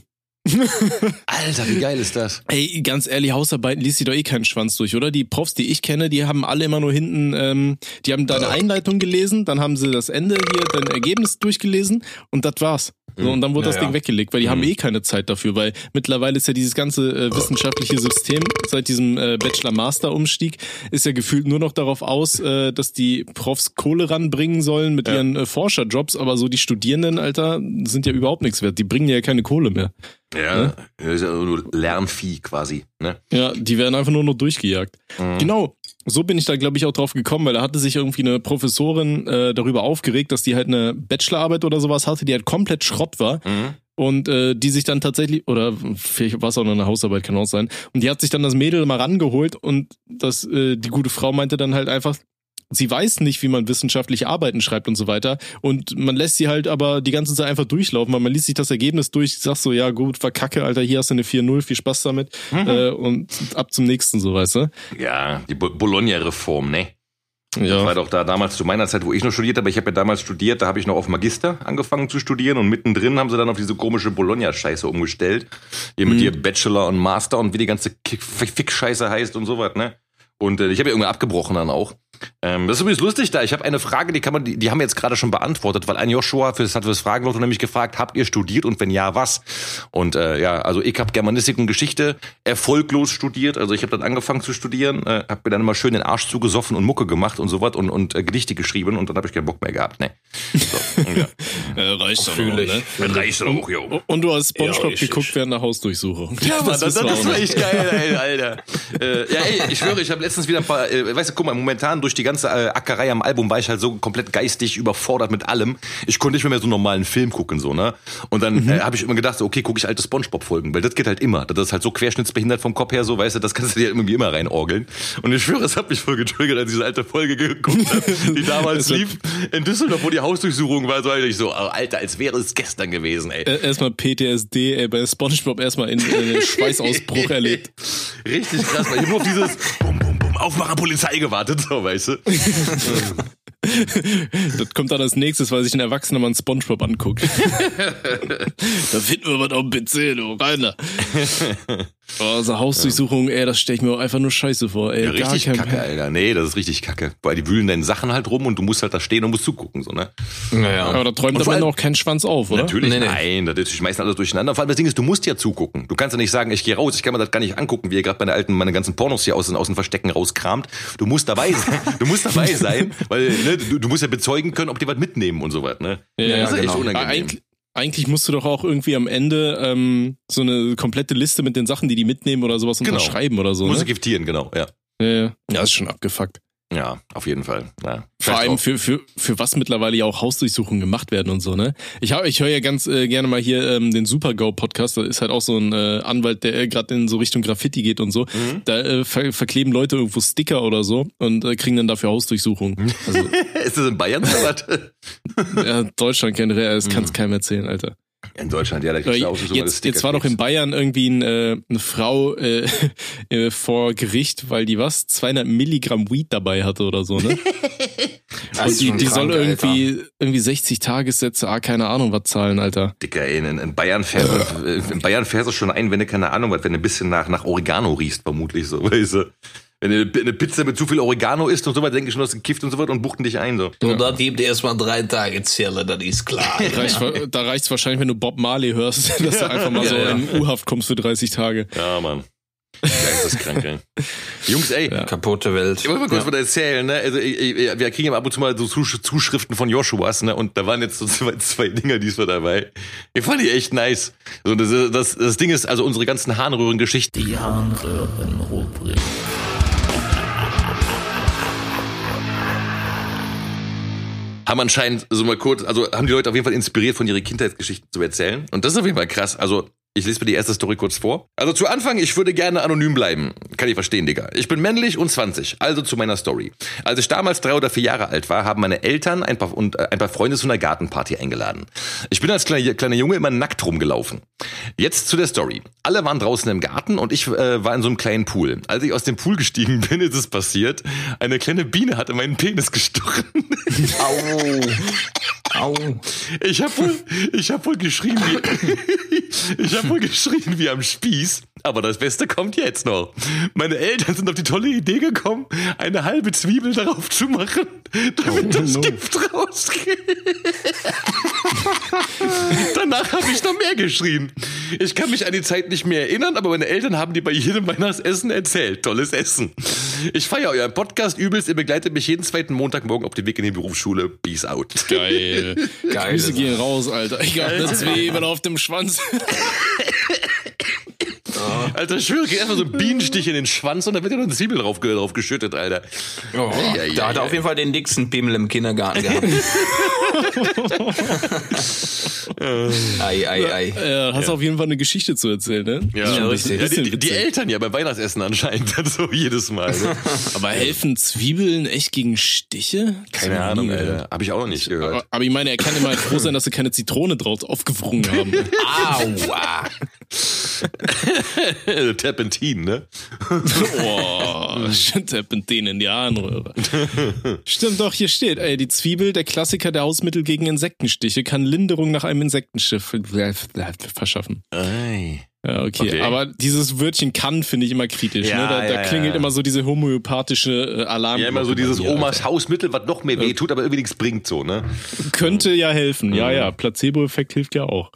Alter, wie geil ist das? Ey, ganz ehrlich, Hausarbeiten liest sich doch eh keinen Schwanz durch, oder? Die Profs, die ich kenne, die haben alle immer nur hinten, ähm, die haben deine Einleitung gelesen, dann haben sie das Ende hier, dein Ergebnis durchgelesen und das war's. So, und dann wurde Ja, das Ding ja. weggelegt, weil die haben eh keine Zeit dafür, weil mittlerweile ist ja dieses ganze äh, wissenschaftliche System seit diesem äh, Bachelor-Master-Umstieg ist ja gefühlt nur noch darauf aus, äh, dass die Profs Kohle ranbringen sollen mit Ja. ihren äh, Forscherjobs, aber so die Studierenden, Alter, sind ja überhaupt nichts wert. Die bringen ja keine Kohle mehr. Ja, das ist ja nur Lernvieh quasi, ne? Ja, die werden einfach nur noch durchgejagt. Mhm. Genau. So bin ich da, glaube ich, auch drauf gekommen, weil da hatte sich irgendwie eine Professorin äh, darüber aufgeregt, dass die halt eine Bachelorarbeit oder sowas hatte, die halt komplett Schrott war. Mhm. Und äh, die sich dann tatsächlich, oder vielleicht war es auch noch eine Hausarbeit, kann auch sein. Und die hat sich dann das Mädel mal rangeholt und das, äh, die gute Frau meinte dann halt einfach, sie weiß nicht, wie man wissenschaftliche Arbeiten schreibt und so weiter. Und man lässt sie halt aber die ganze Zeit einfach durchlaufen, weil man liest sich das Ergebnis durch, sagt so, ja gut, verkacke, Alter, hier hast du eine 4-0, viel Spaß damit. Äh, und ab zum nächsten, so weißt du. Ja, die Bo- Bologna-Reform, ne? Das Ja. war doch da damals zu meiner Zeit, wo ich noch studiert habe. Ich habe ja damals studiert, da habe ich noch auf Magister angefangen zu studieren und mittendrin haben sie dann auf diese komische Bologna-Scheiße umgestellt. Hier mit Mhm. ihr Bachelor und Master und wie die ganze Fick-Scheiße heißt und sowas, ne? Und äh, ich habe ja irgendwann abgebrochen dann auch. Ähm, das ist übrigens lustig da. Ich habe eine Frage, die kann man, die, die haben wir jetzt gerade schon beantwortet, weil ein Joshua für das hat für das Fragenlotto nämlich gefragt, habt ihr studiert und wenn ja, was? Und äh, ja, also ich habe Germanistik und Geschichte erfolglos studiert. Also ich habe dann angefangen zu studieren, äh, habe mir dann immer schön den Arsch zugesoffen und Mucke gemacht und so was und, und äh, Gedichte geschrieben und dann habe ich keinen Bock mehr gehabt. Nee. So, ja. *laughs* Äh, reicht doch ich. ne? Das reicht doch auch, jo. Und du hast Spongebob Ja, geguckt während der Hausdurchsuchung. Ja, Mann, das, das, das auch war echt geil, ey, Alter. äh, ja, ey, ich schwöre, ich habe letztens wieder ein paar, äh, weißt du, guck mal, momentan durch die ganze äh, Ackerei am Album war ich halt so komplett geistig überfordert mit allem. Ich konnte nicht mehr, mehr so einen normalen Film gucken, so, ne? Und dann äh, habe ich immer gedacht, so, okay, gucke ich alte Spongebob-Folgen, weil das geht halt immer. Das ist halt so querschnittsbehindert vom Kopf her, so, weißt du, das kannst du dir irgendwie immer reinorgeln. Und ich schwöre, es hat mich voll getriggert, als ich diese alte Folge geguckt habe, die *laughs* damals lief in Düsseldorf, wo die Hausdurchsuchung war, so, Alter, ich so, oh, Alter, als wäre es gestern gewesen, ey. Äh, Erstmal PTSD, ey, bei Spongebob erstmal in äh, Schweißausbruch *laughs* erlebt. Richtig krass, weil ich nur auf dieses Bum, *laughs* Aufmacher Polizei gewartet, so, weißt du? *laughs* Das kommt dann als nächstes, weil sich ein Erwachsener mal einen Spongebob anguckt. *laughs* da finden wir was auf dem PC, du Reiner. Oh, also Hausdurchsuchung, ey, das stelle ich mir auch einfach nur scheiße vor, ey. Ja, Gar richtig kein kacke, Alter. Nee, das ist richtig kacke. Weil die wühlen deine Sachen halt rum und du musst halt da stehen und musst zugucken, so, ne? Naja. Aber da träumt am Ende auch kein Schwanz auf, oder? Natürlich, Nee, nee. nein, das die schmeißen alles durcheinander. Vor allem das Ding ist, du musst ja zugucken. Du kannst ja nicht sagen, ich gehe raus, ich kann mir das gar nicht angucken, wie ihr gerade meine alten, meine ganzen Pornos hier aus, den- aus den Verstecken rauskramt. Du musst dabei *laughs* sein, du musst dabei sein, weil ne, du, du musst ja bezeugen können, ob die was mitnehmen und so was, ne? Ja, das ist genau. echt unangenehm. Eigentlich, eigentlich musst du doch auch irgendwie am Ende ähm, so eine komplette Liste mit den Sachen, die die mitnehmen oder sowas Genau. unterschreiben oder so. Musst Ne? giftieren, genau, ja. Ja, ja. ja, ist schon abgefuckt. Ja, auf jeden Fall. Ja. Vor allem für, für, für was mittlerweile ja auch Hausdurchsuchungen gemacht werden und so, ne? Ich hab, ich höre ja ganz äh, gerne mal hier ähm, den Super-Go-Podcast, da ist halt auch so ein äh, Anwalt, der äh, gerade in so Richtung Graffiti geht und so. Mhm. Da äh, ver verkleben Leute irgendwo Sticker oder so und äh, kriegen dann dafür Hausdurchsuchungen. Also *laughs* ist das in Bayern oder was? *laughs* ja, Deutschland generell, das Mhm. kann's keinem erzählen, Alter. In Deutschland, ja, da kriegst du auch so Jetzt, jetzt war doch in Bayern irgendwie ein, äh, eine Frau äh, *laughs* äh, vor Gericht, weil die was 200 Milligramm Weed dabei hatte oder so, ne? *laughs* Und die, die krank, soll Alter. irgendwie irgendwie 60 Tagessätze, ah, keine Ahnung, was zahlen, Alter. Dicker, ey, in, in Bayern fährst du, äh, in Bayern fährst du schon ein, wenn du keine Ahnung was, wenn du ein bisschen nach, nach Oregano riechst, vermutlich so, *laughs* weißt du. Wenn du eine Pizza mit zu viel Oregano isst und so was, denke ich schon, dass du gekifft und so was und buchten dich ein, so. So, da gibt erstmal drei Tage Zelle, das ist klar. *laughs* Reicht, da reicht's wahrscheinlich, wenn du Bob Marley hörst, *laughs* dass du einfach mal so Ja, ja. in U-Haft kommst für 30 Tage. Ja, Mann. Geisteskrank, ey. *laughs* Jungs, ey. Kaputte Welt. Ich muss mal kurz was erzählen, ne? Also ich, ich, wir kriegen ja ab und zu mal so Zusch- Zuschriften von Joshuas, ne? Und da waren jetzt so zwei, zwei Dinger diesmal dabei. Ich fand die echt nice. So, das, das, das Ding ist, also unsere ganzen Harnröhren-Geschichten, Die Harnröhrenrubrik. Haben anscheinend so mal kurz, also haben die Leute auf jeden Fall inspiriert, von ihrer Kindheitsgeschichten zu erzählen. Und das ist auf jeden Fall krass. Also ich lese mir die erste Story kurz vor. Also zu Anfang, ich würde gerne anonym bleiben. Kann ich verstehen, Digga. Ich bin männlich und 20. Also zu meiner Story. Als ich damals drei oder vier Jahre alt war, haben meine Eltern ein paar, und äh, ein paar Freunde zu einer Gartenparty eingeladen. Ich bin als kleiner, kleiner Junge immer nackt rumgelaufen. Jetzt zu der Story. Alle waren draußen im Garten und ich äh, war in so einem kleinen Pool. Als ich aus dem Pool gestiegen *laughs* bin, ist es passiert. Eine kleine Biene hatte meinen Penis gestochen. Au. *laughs* Au. Ich hab wohl, ich hab wohl geschrien wie, *laughs* ich hab *laughs* wohl geschrien wie am Spieß. Aber das Beste kommt jetzt noch. Meine Eltern sind auf die tolle Idee gekommen, eine halbe Zwiebel darauf zu machen, damit das Gift rausgeht. *laughs* Danach habe ich noch mehr geschrien. Ich kann mich an die Zeit nicht mehr erinnern, aber meine Eltern haben die bei jedem Weihnachtsessen erzählt. Tolles Essen. Ich feiere euren Podcast übelst. Ihr begleitet mich jeden zweiten Montagmorgen auf dem Weg in die Berufsschule. Peace out. Geil. *laughs* Geil. Grüße gehen raus, Alter. Ich hab eine Zwiebel auf dem Schwanz. *laughs* Alter, ich schwöre, einfach so ein Bienenstich in den Schwanz und dann wird ja noch eine Zwiebel drauf, drauf geschüttet, Alter. Oh, Ja, ja, da hat er ja. auf jeden Fall den dicksten Pimmel im Kindergarten gehabt. ei, *laughs* ei, ei. Ja, hast auf jeden Fall eine Geschichte zu erzählen, ne? Ja, richtig. Die, die witzig. Eltern ja beim Weihnachtsessen anscheinend, so jedes Mal. Ne? *laughs* Aber helfen Zwiebeln echt gegen Stiche? Keine Ahnung. Alter. Hab ich auch noch nicht gehört. Aber, aber ich meine, er kann immer froh sein, dass sie keine Zitrone drauf aufgewrungen haben. Aua. *laughs* Terpentin, ne? *laughs* Boah, Terpentin in die Harnröhre. Stimmt doch, hier steht, ey, die Zwiebel, der Klassiker der Hausmittel gegen Insektenstiche, kann Linderung nach einem Insektenstiff verschaffen. Ei. Ja, okay. Okay. Aber dieses Wörtchen kann finde ich immer kritisch. Ja, ne? Da, da ja, klingelt ja. immer so diese homöopathische äh, Alarm. Ja, immer so dieses Omas Hausmittel, was noch mehr weh tut, aber irgendwie nichts bringt, so, ne? Könnte ja helfen. Ja, ja. Placebo-Effekt hilft ja auch.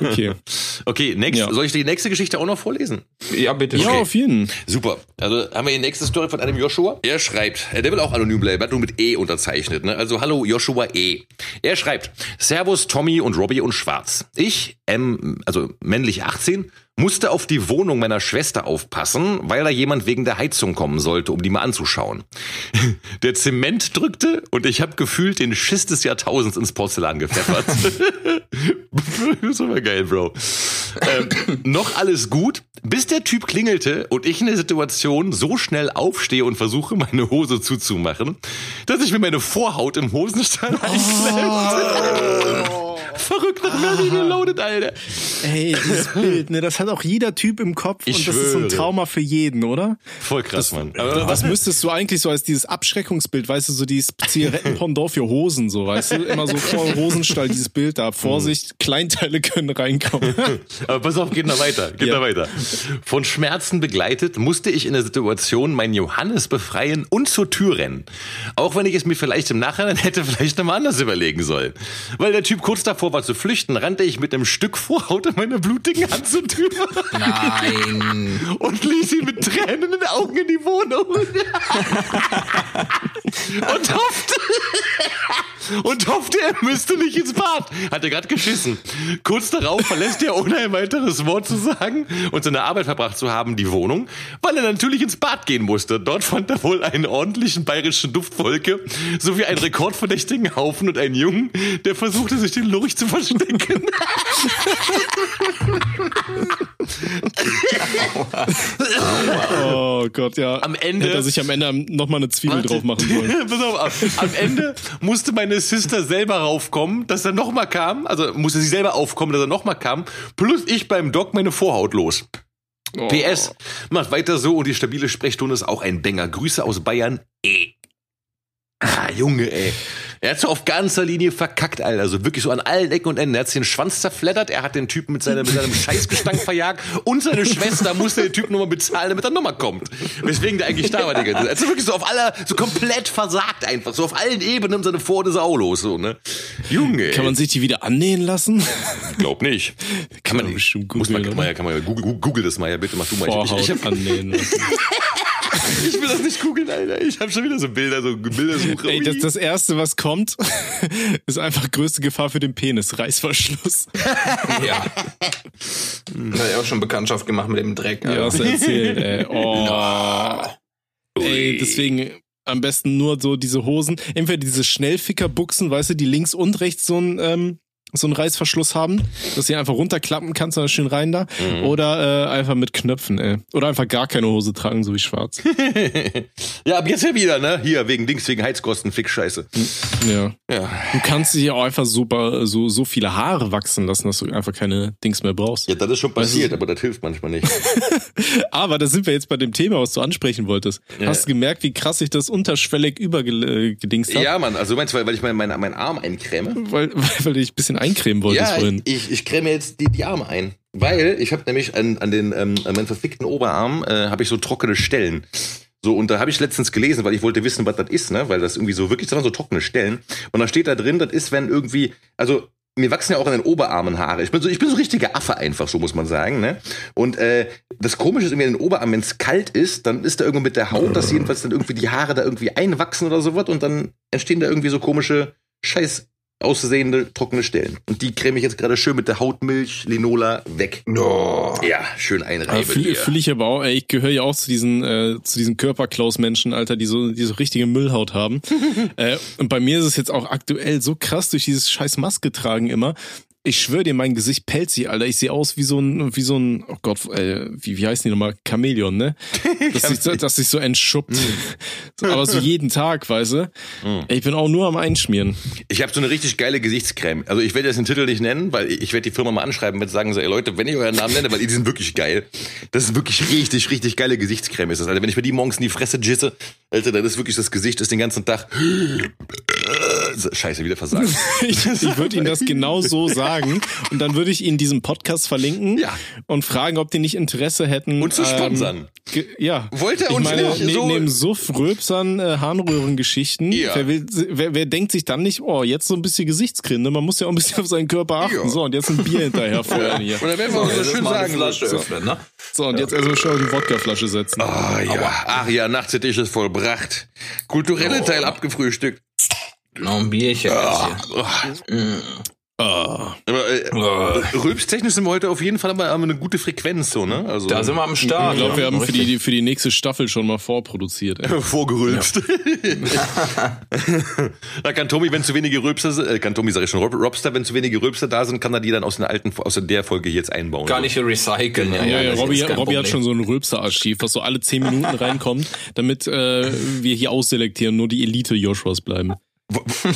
Okay. *laughs* Okay, next, Ja. soll ich die nächste Geschichte auch noch vorlesen? Ja, bitte. Ja, auf jeden. Super. Also haben wir die nächste Story von einem Joshua. Er schreibt, der will auch anonym bleiben, hat nur mit E unterzeichnet. Ne? Also hallo Joshua E. Er schreibt, Servus Tommy und Robbie und Schwarz. Ich, M, also männlich 18, musste auf die Wohnung meiner Schwester aufpassen, weil da jemand wegen der Heizung kommen sollte, um die mal anzuschauen. *laughs* Der Zement drückte und ich habe gefühlt den Schiss des Jahrtausends ins Porzellan gepfeffert. *laughs* das ist aber geil, Bro. Ähm, noch alles gut, bis der Typ klingelte und ich in der Situation so schnell aufstehe und versuche, meine Hose zuzumachen, dass ich mir meine Vorhaut im Hosenstall *laughs* einklemmte. Verrückt nach Berlin geloadet, Alter. Ey, dieses Bild, ne, das hat auch jeder Typ im Kopf Ich und das ist so ein schwöre. Trauma für jeden, oder? Voll krass, Mann. Was müsstest du eigentlich so als dieses Abschreckungsbild, weißt du, so dieses Zigarettenpendant für Hosen, so, weißt du, immer so vor dem Hosenstall dieses Bild da, Vorsicht, Kleinteile können reinkommen. *laughs* Aber pass auf, geht noch weiter. Geht Ja. noch weiter. Von Schmerzen begleitet musste ich in der Situation meinen Johannes befreien und zur Tür rennen. Auch wenn ich es mir vielleicht im Nachhinein *laughs* hätte vielleicht nochmal anders überlegen sollen. Weil der Typ kurz davor war zu flüchten, rannte ich mit einem Stück Vorhaut in meiner blutigen Hand zur Tür Nein. und ließ ihn mit Tränen in den Augen in die Wohnung. *laughs* und hoffte, und hoffte, er müsste nicht ins Bad. Hat er gerade geschissen. Kurz darauf verlässt er, ohne ein weiteres Wort zu sagen und seine Arbeit verbracht zu haben, die Wohnung, weil er natürlich ins Bad gehen musste. Dort fand er wohl einen ordentlichen bayerischen Duftwolke sowie einen rekordverdächtigen Haufen und einen Jungen, der versuchte, sich den Lurch zu verstecken. *laughs* Oh Gott, ja. Am Ende- Hätte er sich am Ende nochmal eine Zwiebel drauf machen sollen. *laughs* Pass auf, am Ende musste meine Sister selber raufkommen, dass er nochmal kam. Also musste sie selber aufkommen, dass er nochmal kam. Plus ich beim Doc meine Vorhaut los. Oh. PS, macht weiter so und die stabile Sprechstunde ist auch ein Banger. Grüße aus Bayern. E. Ah, Junge, ey. Er hat so auf ganzer Linie verkackt, Alter. Also wirklich so an allen Ecken und Enden. Er hat sich den Schwanz zerfleddert, er hat den Typen mit seinem, mit seinem Scheißgestank *laughs* verjagt und seine Schwester musste den Typ nochmal bezahlen, damit er nochmal kommt. Weswegen der eigentlich da war, Digga. Also wirklich so auf aller, so komplett versagt einfach. So auf allen Ebenen seine ist auch los, so, ne? Junge. Kann man sich die wieder annähen lassen? glaub nicht. Kann man man bestimmt Muss man, kann man kann man google, google das mal, ja, bitte mach du mal. Ich, Vorhaut ich, ich, annähen lassen. *laughs* *laughs* ich will das nicht googeln, Alter. Ich habe schon wieder so Bilder, so Bildersuche. Ey, das, das erste, was kommt, *laughs* ist einfach größte Gefahr für den Penis. Reißverschluss. *laughs* Ja. Da hat er auch schon Bekanntschaft gemacht mit dem Dreck. Ja, was erzählt, ey. Oh. Ey, deswegen am besten nur so diese Hosen. Entweder diese Schnellfickerbuchsen, weißt du, die links und rechts so ein, ähm, so einen Reißverschluss haben, dass du einfach runterklappen kannst, dann schön rein da. Oder äh, einfach mit Knöpfen, ey. Oder einfach gar keine Hose tragen, so wie schwarz. *laughs* Ja, ab jetzt ja wieder, ne? Hier, wegen Dings, wegen Heizkosten, Fick-Scheiße. ja. Ja. Du kannst dir auch einfach super, so, so viele Haare wachsen lassen, dass du einfach keine Dings mehr brauchst. Ja, das ist schon passiert, aber das hilft manchmal nicht. *laughs* Aber da sind wir jetzt bei dem Thema, was du ansprechen wolltest. Ja. Hast du gemerkt, wie krass ich das unterschwellig übergedingst habe? ja, Mann, also meinst du, weil ich meinen mein, mein Arm eincreme? Weil, *laughs* weil, weil du dich ein bisschen eincremen wolltest Ja, vorhin. ich, ich creme jetzt die, die Arme ein. Weil ich habe nämlich an, an den ähm, an meinen verfickten Oberarm äh, habe ich so trockene Stellen. So, und da habe ich letztens gelesen, weil ich wollte wissen, was das ist, ne? Weil das irgendwie so wirklich, das waren so trockene Stellen. Und da steht da drin, das ist, wenn irgendwie, also mir wachsen ja auch an den Oberarmen Haare. Ich bin so, ich bin so ein richtiger Affe einfach, so muss man sagen, ne? Und äh, das Komische ist irgendwie an den Oberarmen, wenn es kalt ist, dann ist da irgendwo mit der Haut, dass jedenfalls dann irgendwie die Haare da irgendwie einwachsen oder sowas und dann entstehen da irgendwie so komische Scheiß aussehende trockene Stellen. Und die creme ich jetzt gerade schön mit der Hautmilch Linola weg. No. Ja, schön einreiben. fühle fühl ich aber auch, ey, ich gehöre ja auch zu diesen, äh, zu diesen Körperklaus-Menschen, Alter, die so, die so richtige Müllhaut haben. *laughs* äh, und bei mir ist es jetzt auch aktuell so krass durch dieses scheiß Maske tragen immer. Ich schwöre dir, mein Gesicht pellt sich, Alter. Ich sehe aus wie so ein, wie so ein, oh Gott, äh, wie, wie heißen die nochmal? Chamäleon, ne? *laughs* Dass sich so, dass sich so entschuppt. *laughs* aber so jeden Tag, weißt du? Ey, Ich bin auch nur am Einschmieren. Ich habe so eine richtig geile Gesichtscreme. Also ich werde jetzt den Titel nicht nennen, weil ich werde die Firma mal anschreiben und sagen so, ey Leute, wenn ich euren Namen nenne, weil die sind wirklich geil. Das ist wirklich richtig, richtig geile Gesichtscreme ist das. Alter, wenn ich mir die morgens in die Fresse jisse, Alter, dann ist wirklich das Gesicht ist den ganzen Tag *gasps* *laughs* Scheiße, wieder versagt. *laughs* ich ich würde Ihnen das genau so sagen und dann würde ich Ihnen diesen Podcast verlinken Ja. und fragen, ob die nicht Interesse hätten. Und zu sponsern. ge- ja. Wollte er ich uns meine, nicht ne, so- neben Suff, Rülpsern, äh, Harnröhrengeschichten, Ja. wer, will, wer, wer denkt sich dann nicht, oh, jetzt so ein bisschen Gesichtskrinde, man muss ja auch ein bisschen auf seinen Körper achten. Ja. So, und jetzt ein Bier hinterher vorher hier. Und dann werden wir uns Das so schön sagen. Flasche so, öffnen, ne? So, und jetzt also schon eine Wodkaflasche setzen. Ah ja, ach ja, Nachttisch ist vollbracht. Kulturelle Teil abgefrühstückt. Noch ein Bierchen. Ah, jetzt hier. Ah. aber äh, Ah. rülpstechnisch sind wir heute auf jeden Fall aber haben wir eine gute Frequenz so, ne? Also Da sind wir am Start. Ich glaube, wir ja. haben für die, für die nächste Staffel schon mal vorproduziert. Ey. *laughs* vorgerülpst. da *laughs* kann Tommy, wenn zu wenige Rülpser sind, äh, kann Tommy sag ich schon, Rob, Robster, wenn zu wenige Rülpser da sind, kann er die dann aus den alten, aus der Folge jetzt einbauen. Gar nicht recyceln. Ja, ja, das Robby, ist kein Robby hat schon so ein Rülpser-Archiv, was so alle zehn Minuten reinkommt, damit äh, wir hier ausselektieren, nur die Elite-Joshuas bleiben.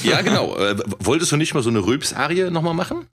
Ja, genau. Äh, wolltest du nicht mal so eine Rülps-Arie nochmal machen?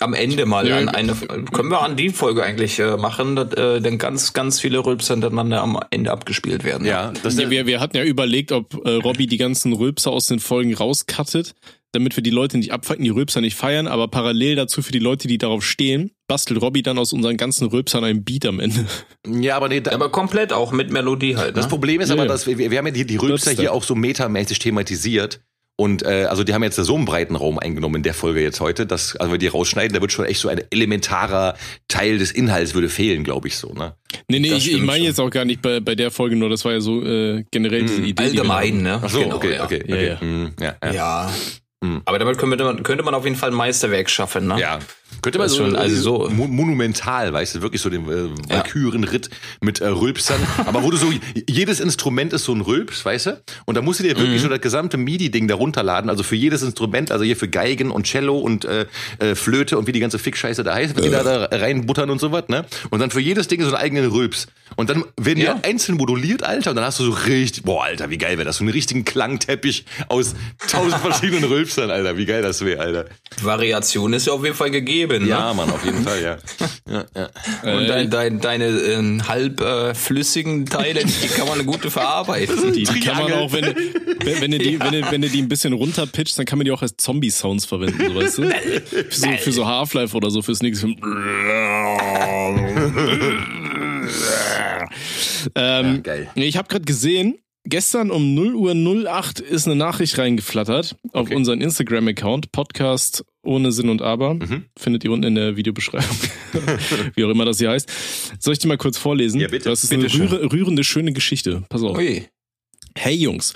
Am Ende mal Ja, an eine, können wir an die Folge eigentlich äh, machen, dass, äh, denn ganz, ganz viele Rülpser hintereinander am Ende abgespielt werden. Ja, das Ja, wir, wir hatten ja überlegt, ob äh, Robby die ganzen Rülpser aus den Folgen rauskattet, damit wir die Leute nicht abfacken, die Rülpser nicht feiern, aber parallel dazu für die Leute, die darauf stehen, bastelt Robby dann aus unseren ganzen Rülpsern ein Beat am Ende. ja, aber nee, da, Aber komplett auch mit Melodie halt. Ne? Das Problem ist Ja, aber, dass wir, wir haben ja die, die Rülpser hier auch so metamäßig thematisiert. Und äh, also die haben jetzt so einen breiten Raum eingenommen in der Folge jetzt heute, dass also wenn wir die rausschneiden, da wird schon echt so ein elementarer Teil des Inhalts würde fehlen, glaube ich so. Ne? Nee, nee, Das ich, ich meine jetzt auch gar nicht bei, bei der Folge, nur das war ja so äh, generell diese Idee. die wir Allgemein, hatten. ne? Ach so, Genau, okay, ja. okay, Ja, okay. ja. Hm, ja, ja. Ja. Hm. Aber damit könnte man, könnte man auf jeden Fall ein Meisterwerk schaffen, ne? Ja. Könnte man so, schon, also so- mo- monumental, weißt du, wirklich so den äh, Valkyrenritt mit äh, Rülpsern. *laughs* Aber wo du so, jedes Instrument ist so ein Rülps, weißt du? Und da musst du dir Mhm. wirklich so das gesamte MIDI-Ding da runterladen. Also für jedes Instrument, also hier für Geigen und Cello und äh, äh, Flöte und wie die ganze Fickscheiße da heißt, wenn die da, da reinbuttern und so was, ne? Und dann für jedes Ding so einen eigenen Rülps. Und dann werden Ja. die einzeln moduliert, Alter, und dann hast du so richtig, boah, Alter, wie geil wäre das? So einen richtigen Klangteppich aus tausend verschiedenen *laughs* Rülpsern, Alter, wie geil das wäre, Alter. Variation ist ja auf jeden Fall gegeben, Ja, ne? Mann, auf jeden Fall, ja. *laughs* ja, ja. Und dein, dein, deine äh, halb äh, flüssigen Teile, die kann man gut verarbeiten. Die, die kann man auch, wenn, du- wenn, wenn, du die, *laughs* wenn, du, wenn du die ein bisschen runterpitcht, dann kann man die auch als Zombie-Sounds verwenden, so weißt du? Für so, für so Half-Life oder so, fürs nächste *laughs* ähm, geil. nee, Ich habe gerade gesehen, gestern um 0 Uhr 08 ist eine Nachricht reingeflattert auf Okay. unseren Instagram-Account, Podcast ohne Sinn und Aber. Mhm. Findet ihr unten in der Videobeschreibung. *laughs* Wie auch immer das hier heißt. Soll ich die mal kurz vorlesen? Ja, bitte. Das ist Bitte eine rührende, schöne Geschichte. Pass auf. Ui. Hey Jungs,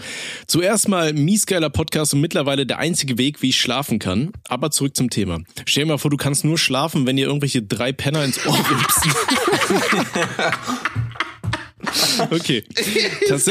zuerst mal miesgeiler Podcast und mittlerweile der einzige Weg, wie ich schlafen kann. Aber zurück zum Thema. Stell dir mal vor, du kannst nur schlafen, wenn dir irgendwelche drei Penner ins Ohr rülpsen. *laughs* *laughs* okay. Tats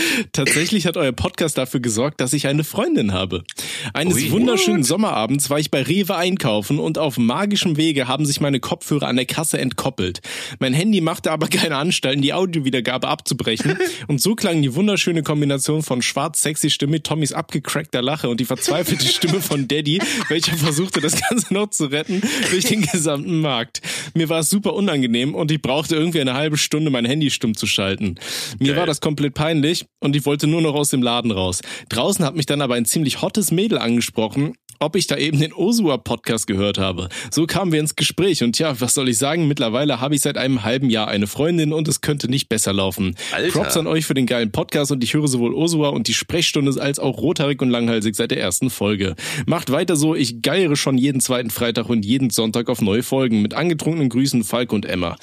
*laughs* Tatsächlich hat euer Podcast dafür gesorgt, dass ich eine Freundin habe. Eines Ui. wunderschönen Sommerabends war ich bei Rewe einkaufen und auf magischem Wege haben sich meine Kopfhörer an der Kasse entkoppelt. Mein Handy machte aber keine Anstalten, die Audiowiedergabe abzubrechen *laughs* und so klang die wunderschöne Kombination von schwarz-sexy Stimme, Tommys abgecrackter Lache und die verzweifelte Stimme von Daddy, welcher versuchte, das Ganze noch zu retten, durch den gesamten Markt. Mir war es super unangenehm und ich brauchte irgendwie eine halbe Stunde, mein Handy stumm zu schalten. Mir Geil. war das komplett peinlich und ich wollte nur noch aus dem Laden raus. Draußen hat mich dann aber ein ziemlich hottes Mädel angesprochen, ob ich da eben den Osua-Podcast gehört habe. So kamen wir ins Gespräch und ja, was soll ich sagen, mittlerweile habe ich seit einem halben Jahr eine Freundin und es könnte nicht besser laufen. Alter. Props an euch für den geilen Podcast und ich höre sowohl Osua und die Sprechstunde als auch rothaarig und langhalsig seit der ersten Folge. Macht weiter so, ich geiere schon jeden zweiten Freitag und jeden Sonntag auf neue Folgen. Mit angetrunkenen Grüßen Falk und Emma.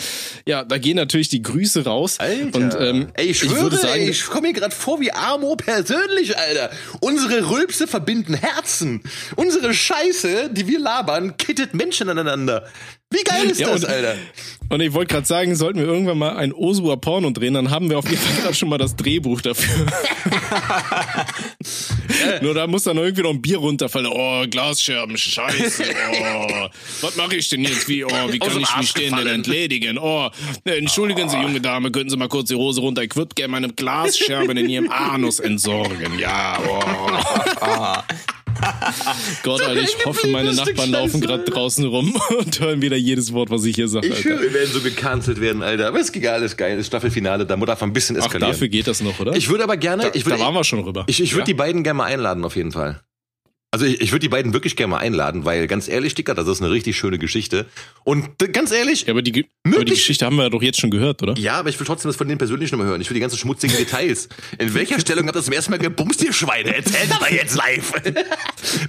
Ja, da gehen natürlich die Grüße raus. Alter. Und ähm, ey, ich schwöre, würde sagen, ey, ich komme mir gerade vor wie Amo persönlich, Alter. Unsere Rülpse verbinden Herzen. Unsere Scheiße, die wir labern, kittet Menschen aneinander. Wie geil ist Ja, das, und- Alter? Und ich wollte gerade sagen, sollten wir irgendwann mal ein Osua Porno drehen, dann haben wir auf jeden Fall schon mal das Drehbuch dafür. *laughs* Nur da muss dann irgendwie noch ein Bier runterfallen. Oh, Glasscherben, scheiße. Oh, was mache ich denn jetzt? Wie, oh, wie kann ich mich denn denn entledigen? Oh, entschuldigen Sie, junge Dame, könnten Sie mal kurz die Hose runter? Ich würde gerne meine Glasscherben in Ihrem Anus entsorgen. Ja, oh. *laughs* Gott, Alter, ich hoffe, meine Nachbarn laufen gerade draußen rum *laughs* und hören wieder jedes Wort, was ich hier sage. Ich höre, wir werden so gecancelt werden, Alter. Aber es ist egal, ist geil. Das Staffelfinale, da muss einfach ein bisschen Ach, eskalieren. dafür geht das noch, oder? ich würde aber gerne, ich da würde, waren wir schon rüber. ich, ich würde Ja? die beiden gerne mal einladen, auf jeden Fall. Also ich, ich würde die beiden wirklich gerne mal einladen, weil ganz ehrlich, Dicker, das ist eine richtig schöne Geschichte. Und ganz ehrlich, Ja, aber die, aber die Geschichte haben wir ja doch jetzt schon gehört, oder? ja, aber ich will trotzdem das von denen persönlich nochmal hören. Ich will die ganzen schmutzigen Details. In welcher Stellung habt ihr zum ersten Mal gebumst, ihr Schweine? Erzählt aber jetzt live. *laughs*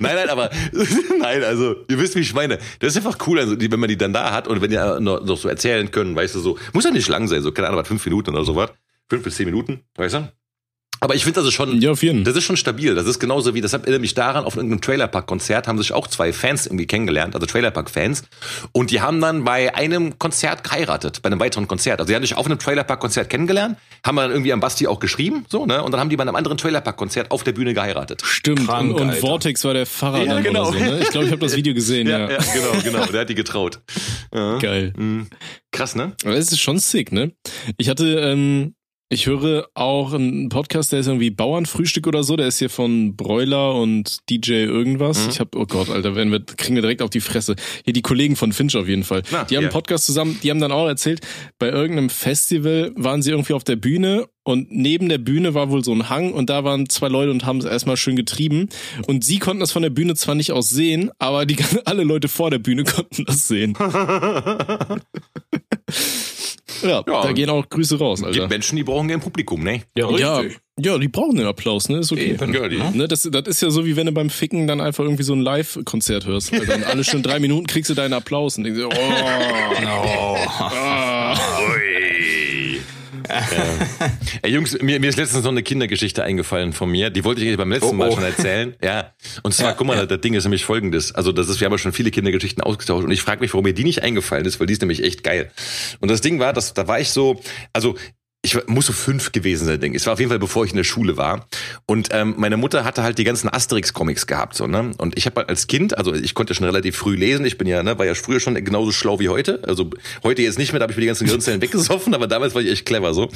nein, nein, aber *laughs* nein, also ihr wisst, wie ich meine. Das ist einfach cool, also, wenn man die dann da hat und wenn die noch, noch so erzählen können, weißt du, so, muss ja nicht lang sein, so, keine Ahnung, was, fünf Minuten oder sowas. Fünf bis zehn Minuten, weißt du? Aber ich finde das ist schon, Ja, auf jeden. das ist schon stabil. Das ist genauso wie, das erinnert mich daran, auf irgendeinem Trailerpark-Konzert haben sich auch zwei Fans irgendwie kennengelernt, also Trailerpark-Fans. Und die haben dann bei einem Konzert geheiratet, bei einem weiteren Konzert. Also die haben sich auf einem Trailerpark-Konzert kennengelernt, haben dann irgendwie am Basti auch geschrieben, so, ne? Und dann haben die bei einem anderen Trailerpark-Konzert auf der Bühne geheiratet. Stimmt. Krank, und, und. Vortex war der Fahrer Ja, dann genau. oder so, ne? Ich glaube, ich habe das Video gesehen, *laughs* ja. ja, genau, genau. Der hat die getraut. Ja. *laughs* Geil. Mhm. Krass, ne? Aber es ist schon sick, ne? Ich hatte, ähm, ich höre auch einen Podcast, der ist irgendwie Bauernfrühstück oder so, der ist hier von Broiler und DJ irgendwas. Mhm. Ich hab, oh Gott, Alter, werden wir, kriegen wir direkt auf die Fresse. Hier die Kollegen von Finch auf jeden Fall. Na, die haben einen Podcast zusammen, die haben dann auch erzählt, bei irgendeinem Festival waren sie irgendwie auf der Bühne und neben der Bühne war wohl so ein Hang und da waren zwei Leute und haben es erstmal schön getrieben. Und sie konnten das von der Bühne zwar nicht aus sehen, aber die, *laughs* alle Leute vor der Bühne konnten das sehen. *laughs* *laughs* Ja, da gehen auch Grüße raus, Alter. Gibt Menschen, die brauchen gern Publikum, ne? Ja, Ja, richtig. ja, die brauchen den Applaus, ne? Ist okay. Eben. Ja, die- Ne, das, das ist ja so, wie wenn du beim Ficken dann einfach irgendwie so ein Live-Konzert hörst. Also dann alle schon drei Minuten kriegst du deinen Applaus und denkst dir, oh, *laughs* ah. Ui. Ja. Ey, Jungs, mir, mir ist letztens noch eine Kindergeschichte eingefallen von mir. Die wollte ich euch beim letzten Oh, Mal oh. schon erzählen. *laughs* Ja. Und zwar, Ja, guck mal, ja. das Ding ist nämlich folgendes. Also, das ist, wir haben ja schon viele Kindergeschichten ausgetauscht und ich frage mich, warum mir die nicht eingefallen ist, weil die ist nämlich echt geil. Und das Ding war, dass, da war ich so, also, ich muss so fünf gewesen sein, denke ich. Es war auf jeden Fall, bevor ich in der Schule war. Und ähm, meine Mutter hatte halt die ganzen Asterix-Comics gehabt. So, ne? Und ich habe halt als Kind, also ich konnte schon relativ früh lesen. Ich bin ja, ne, war ja früher schon genauso schlau wie heute. Also heute jetzt nicht mehr, da habe ich mir die ganzen Gehirnzellen *laughs* weggesoffen, aber damals war ich echt clever so.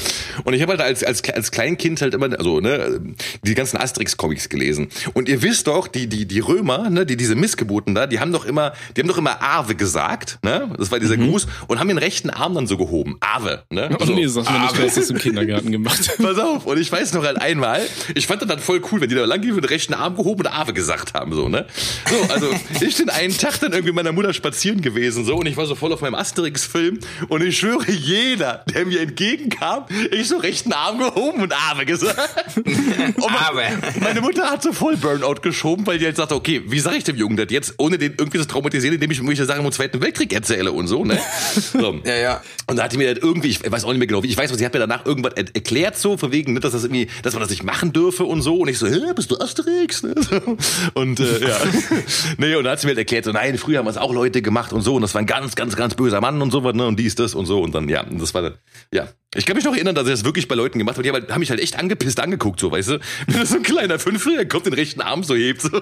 Und ich habe halt als, als, als Kleinkind halt immer, also ne, die ganzen Asterix-Comics gelesen. Und ihr wisst doch, die, die, die Römer, ne, die diese Missgeburten da, die haben doch immer, die haben doch immer Ave gesagt, ne? Das war dieser Gruß und haben den rechten Arm dann so gehoben. Ave, ne? Oh *laughs* nee, sag mir nicht, das im Kindergarten gemacht. *laughs* Pass auf, und ich weiß noch halt einmal, ich fand das dann voll cool, wenn die da lang und den rechten Arm gehoben und Ave gesagt haben, so, ne? So, also, ich bin einen Tag dann irgendwie mit meiner Mutter spazieren gewesen, so, und ich war so voll auf meinem Asterix-Film, und ich schwöre, jeder, der mir entgegenkam, ich so rechten Arm gehoben und Ave gesagt. *laughs* Und meine Mutter hat so voll Burnout geschoben, weil die halt sagte, okay, wie sage ich dem Jungen das jetzt, ohne den irgendwie zu traumatisieren, indem ich irgendwelche Sachen im Zweiten Weltkrieg erzähle und so, ne? So. *laughs* Ja, ja. Und da hat die mir das irgendwie, ich weiß auch nicht mehr genau, wie, ich weiß, sie hat mir danach irgendwas er erklärt so, von wegen, ne, dass das irgendwie, dass man das nicht machen dürfe und so. Und ich so, hä, bist du Asterix? *laughs* Ne? Und äh, ja. *laughs* nee, und dann hat sie mir halt erklärt, so, nein, früher haben es auch Leute gemacht und so. Und das war ein ganz, ganz, ganz böser Mann und so was, ne? Und dies, das und so. Und dann, ja, das war dann, ja. Ich kann mich noch erinnern, dass er das wirklich bei Leuten gemacht hat. Die haben, halt- haben mich halt echt angepisst angeguckt, so, weißt du? Wenn *laughs* so ein kleiner Fünfjähriger kommt, den rechten Arm so hebt, so. *laughs*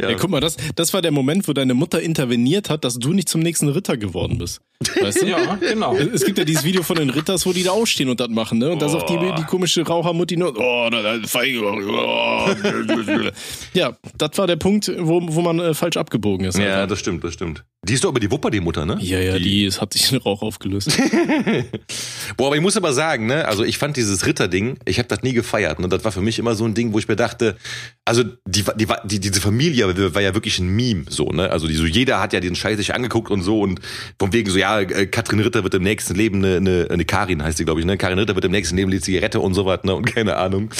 Ja, guck mal, das, das war der Moment, wo deine Mutter interveniert hat, dass du nicht zum nächsten Ritter geworden bist. Weißt du? Ja, genau. Es gibt ja dieses Video von den Ritters, wo die da aufstehen und das machen, ne? Und da sagt die, die komische Rauchermutti nur, oh, da, da, feige, oh. Ja, das war der Punkt, wo, wo man äh, falsch abgebogen ist. Ja, Alter. das stimmt, das stimmt. Die ist doch aber die Wupper, die Mutter, ne? ja, ja, die, es hat sich in Rauch aufgelöst. *laughs* Boah, aber ich muss aber sagen, ne, also ich fand dieses Ritterding, ich habe das nie gefeiert. Ne? Das war für mich immer so ein Ding, wo ich mir dachte, also die, die, die, diese Familie war ja wirklich ein Meme, so, ne? Also die, so jeder hat ja den Scheiß sich angeguckt und so und von wegen so, ja, äh, Katrin Ritter wird im nächsten Leben eine, eine, eine Karin heißt sie, glaube ich, ne? Karin Ritter wird im nächsten Leben die Zigarette und so was, ne? Und keine Ahnung.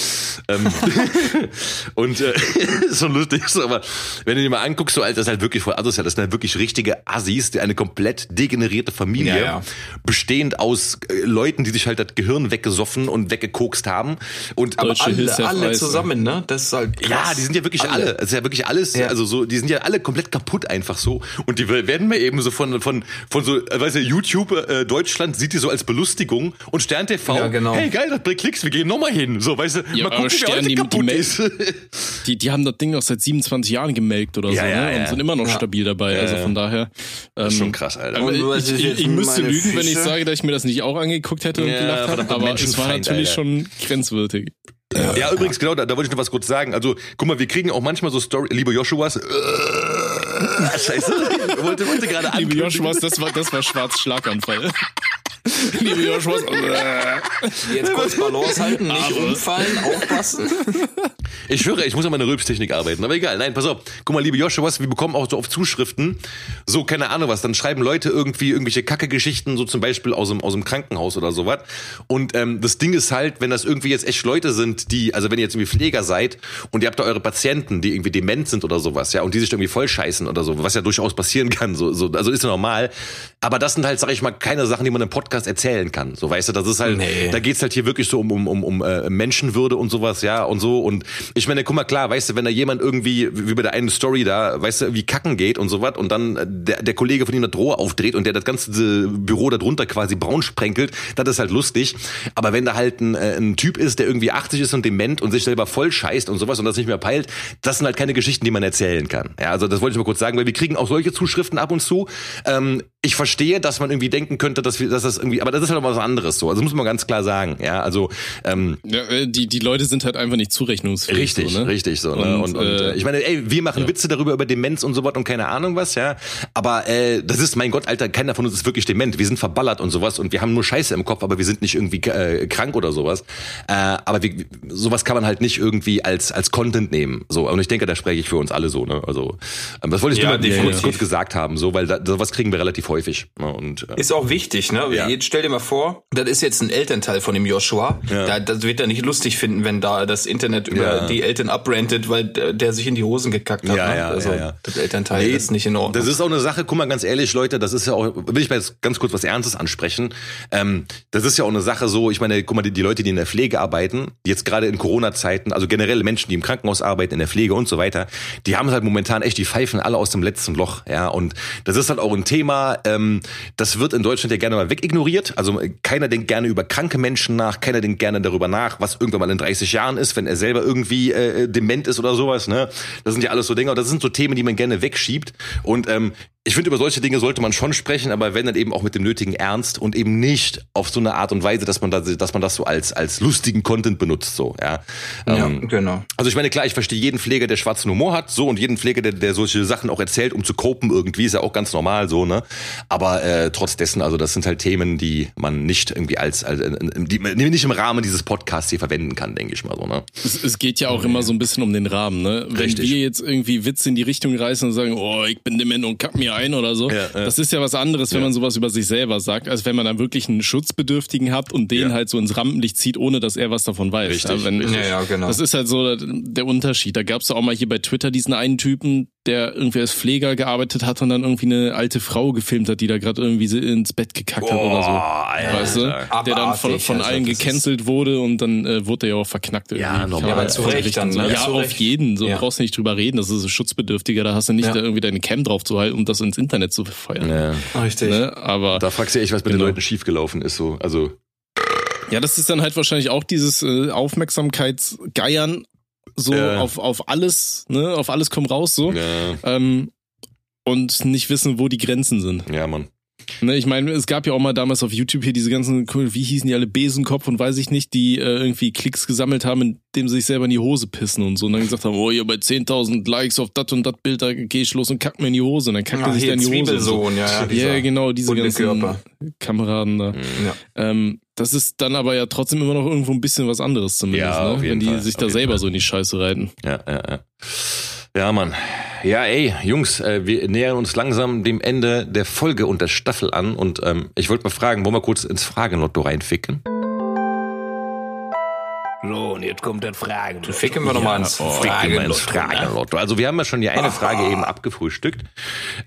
Ähm, *laughs* und äh, *laughs* ist schon lustig, so, aber wenn du dir mal anguckst, so, Alter, das ist halt wirklich voll asozial, das sind halt wirklich richtige Assis, die eine komplett degenerierte Familie, Ja, ja. bestehend aus äh, Leuten, die sich halt das Gehirn weggesoffen und weggekokst haben. Und Aber alle, alle weiß, zusammen, ne? Das ist halt krass. ja, die sind ja wirklich alle. Es ist ja wirklich alles, Ja. also so, die sind ja alle komplett kaputt einfach so. Und die werden mir eben so von, von, von so, äh, weißt du, YouTube äh, Deutschland sieht die so als Belustigung und Stern TV, Ja, genau. hey geil, das bringt Klicks, wir gehen nochmal hin. So, weißt du, Ja, mal gucken, wer Stern, heute die- die kaputt Mel- ist. *laughs* Die, die haben das Ding noch seit 27 Jahren gemelkt oder Ja, so, ja, ne? ja. Und sind immer noch Ja. stabil dabei. Ja, also von daher. Das ist ähm, schon krass, Alter. Was ich, ich, ich müsste lügen, wenn ich sage, dass ich mir das nicht auch angeguckt hätte und Ja, gelacht habe. verdammter Aber es war natürlich Alter. schon grenzwertig. Ja, übrigens, genau, da, da wollte ich noch was kurz sagen. Also, guck mal, wir kriegen auch manchmal so Story, liebe Joshuas, äh, *laughs* scheiße, wollte, wollte gerade Liebe. Joshuas, das war, das war schwarz Schlaganfall. Liebe Joshuas, äh, Jetzt kurz Balance halten, nicht Aber- umfallen, aufpassen. Ich schwöre, ich muss an meiner Rülpstechnik arbeiten, aber egal. Nein, pass auf. Guck mal, liebe Joshuas, wir bekommen auch so oft Zuschriften. So, keine Ahnung was. Dann schreiben Leute irgendwie irgendwelche Kacke-Geschichten, so zum Beispiel aus dem, aus dem Krankenhaus oder sowas. Und ähm, das Ding ist halt, wenn das irgendwie jetzt echt Leute sind, die, also wenn ihr jetzt irgendwie Pfleger seid und ihr habt da eure Patienten, die irgendwie dement sind oder sowas, ja, und die sich irgendwie voll scheißen oder so, was ja durchaus passieren kann, so, so also ist ja normal. Aber das sind halt, sag ich mal, keine Sachen, die man im Podcast erzählen kann. So, weißt du, das ist halt, Nee. da geht's halt hier wirklich so um, um, um, um äh, Menschenwürde und sowas, ja, und so. Und ich meine, guck mal, klar, weißt du, wenn da jemand irgendwie, wie bei der einen Story da, weißt du, wie kacken geht und sowas und dann äh, der, der Kollege von ihm das Rohr aufdreht und der das ganze Büro darunter quasi braun sprenkelt, das ist halt lustig. Aber wenn da halt ein, äh, ein Typ ist, der irgendwie 80 ist und dement und sich selber voll scheißt und sowas und das nicht mehr peilt, das sind halt keine Geschichten, die man erzählen kann. Ja, also das wollte ich mal kurz sagen, weil wir kriegen auch solche Zuschriften ab und zu. Ähm, ich verstehe, dass man irgendwie denken könnte, dass wir, dass das irgendwie, aber das ist halt auch was anderes so. Also muss man ganz klar sagen. Ja, also ähm, ja, äh, die, die Leute sind halt einfach nicht zurechnungsfähig. Richtig, so, ne? richtig so. Ne? Und, Und, und, äh, äh, ich meine, ey, wir machen Witze darüber über Demenz und so was und keine Ahnung was, ja. Aber äh, das ist, mein Gott, Alter, keiner von uns ist wirklich dement. Wir sind verballert und sowas und wir haben nur Scheiße im Kopf, aber wir sind nicht irgendwie äh, krank oder sowas. Äh, aber wir, sowas kann man halt nicht irgendwie als als Content nehmen. So und ich denke, da spreche ich für uns alle so. Ne? Also ähm, das wollte ich Ja, nur mal kurz, kurz gesagt haben, so, weil da, sowas kriegen wir relativ häufig. Ne? Und äh, Ist auch wichtig, ne? Ja. Jetzt stell dir mal vor, das ist jetzt ein Elternteil von dem Joshua. Ja. Da, das wird er nicht lustig finden, wenn da das Internet über Ja. die Eltern abrantet, weil der, sich in die Hosen gekackt hat. Ja, ne? ja, also ja, das Elternteil Nee, ist nicht in Ordnung. Das ist auch eine Sache, guck mal ganz ehrlich, Leute, das ist ja auch, will ich mal jetzt ganz kurz was Ernstes ansprechen. Ähm, das ist ja auch eine Sache so, ich meine, guck mal, die, die Leute, die in der Pflege arbeiten, jetzt gerade in Corona-Zeiten, also generell Menschen, die im Krankenhaus arbeiten, in der Pflege und so weiter, die haben halt momentan echt, die pfeifen alle aus dem letzten Loch, ja, und das ist halt auch ein Thema, ähm, das wird in Deutschland ja gerne mal wegignoriert, also äh, keiner denkt gerne über kranke Menschen nach, keiner denkt gerne darüber nach, was irgendwann mal in 30 Jahren ist, wenn er selber irgendwie äh, dement ist oder sowas, ne, das sind ja alles so Dinge, und das sind so Themen, die man gerne wegschiebt. Und ähm, ich finde, über solche Dinge sollte man schon sprechen, aber wenn dann eben auch mit dem nötigen Ernst und eben nicht auf so eine Art und Weise, dass man das, dass man das so als, als lustigen Content benutzt, so, ja. ja, Ähm, genau. also ich meine, klar, ich verstehe jeden Pfleger, der schwarzen Humor hat, so, und jeden Pfleger, der, der solche Sachen auch erzählt, um zu copen irgendwie, ist ja auch ganz normal, so, ne. Aber äh, trotz dessen, also das sind halt Themen, die man nicht irgendwie als, als äh, die man nicht im Rahmen dieses Podcasts hier verwenden kann, denke ich mal so, ne. Es, es geht ja auch immer so ein bisschen um den Rahmen, ne? Wenn Richtig. wir jetzt irgendwie Witze in die Richtung reißen und sagen, oh, ich bin dement und kack mir ein oder so, Ja, ja. das ist ja was anderes, wenn Ja. man sowas über sich selber sagt, als wenn man dann wirklich einen Schutzbedürftigen hat und den Ja. halt so ins Rampenlicht zieht, ohne dass er was davon weiß. Richtig, ja, wenn, richtig. Ja, ja, genau. Das ist halt so der Unterschied. Da gab's ja auch mal hier bei Twitter diesen einen Typen, der irgendwie als Pfleger gearbeitet hat und dann irgendwie eine alte Frau gefilmt hat, die da gerade irgendwie so ins Bett gekackt hat oder so. Alter. Weißt du? Der dann von, Abartig, von also allen gecancelt wurde und dann äh, wurde er ja auch verknackt. Irgendwie. Ja, normal. Ja, aber zu von Recht dann, so. ne? Ja, Zu auf Recht. jeden. So Ja. brauchst du nicht drüber reden. Das ist ein Schutzbedürftiger. Da hast du nicht Ja. da irgendwie deine Cam drauf zu halten, um das ins Internet zu feuern. Ja. Richtig. Ne? Aber Da fragst du dich echt, was mit Genau. den Leuten schiefgelaufen ist, so, also. Ja, das ist dann halt wahrscheinlich auch dieses äh, Aufmerksamkeitsgeiern so Ja. auf, auf alles, ne, auf alles komm raus so. Ja, Ähm, und nicht wissen, wo die Grenzen sind. ja, Mann. Ne, ich meine, es gab ja auch mal damals auf YouTube hier diese ganzen, wie hießen die alle, Besenkopf und weiß ich nicht, die äh, irgendwie Klicks gesammelt haben, indem sie sich selber in die Hose pissen und so. Und dann gesagt haben, oh, hier bei 10.000 Likes auf das und das Bild, da geh ich los und kack mir in die Hose. Und dann kackt er Ah, sich da hier in die Hose. und So. Zwiebelsohn, ja, ja. Ja, genau, diese ganzen. Kameraden da. Ja. Ähm, das ist dann aber ja trotzdem immer noch irgendwo ein bisschen was anderes zumindest, Ja, ne? wenn die Fall, sich auf da selber Fall. so in die Scheiße reiten. Ja, ja, ja. Ja, Mann. Ja, ey, Jungs, äh, wir nähern uns langsam dem Ende der Folge und der Staffel an und ähm, ich wollte mal fragen, wollen wir kurz ins Fragenlotto reinficken? So, und jetzt kommt das Fragen. Dann ficken wir doch mal ins Ficken wir ins Fragenlotto. ne? Fragenlotto. Also wir haben ja schon die eine Frage eben abgefrühstückt,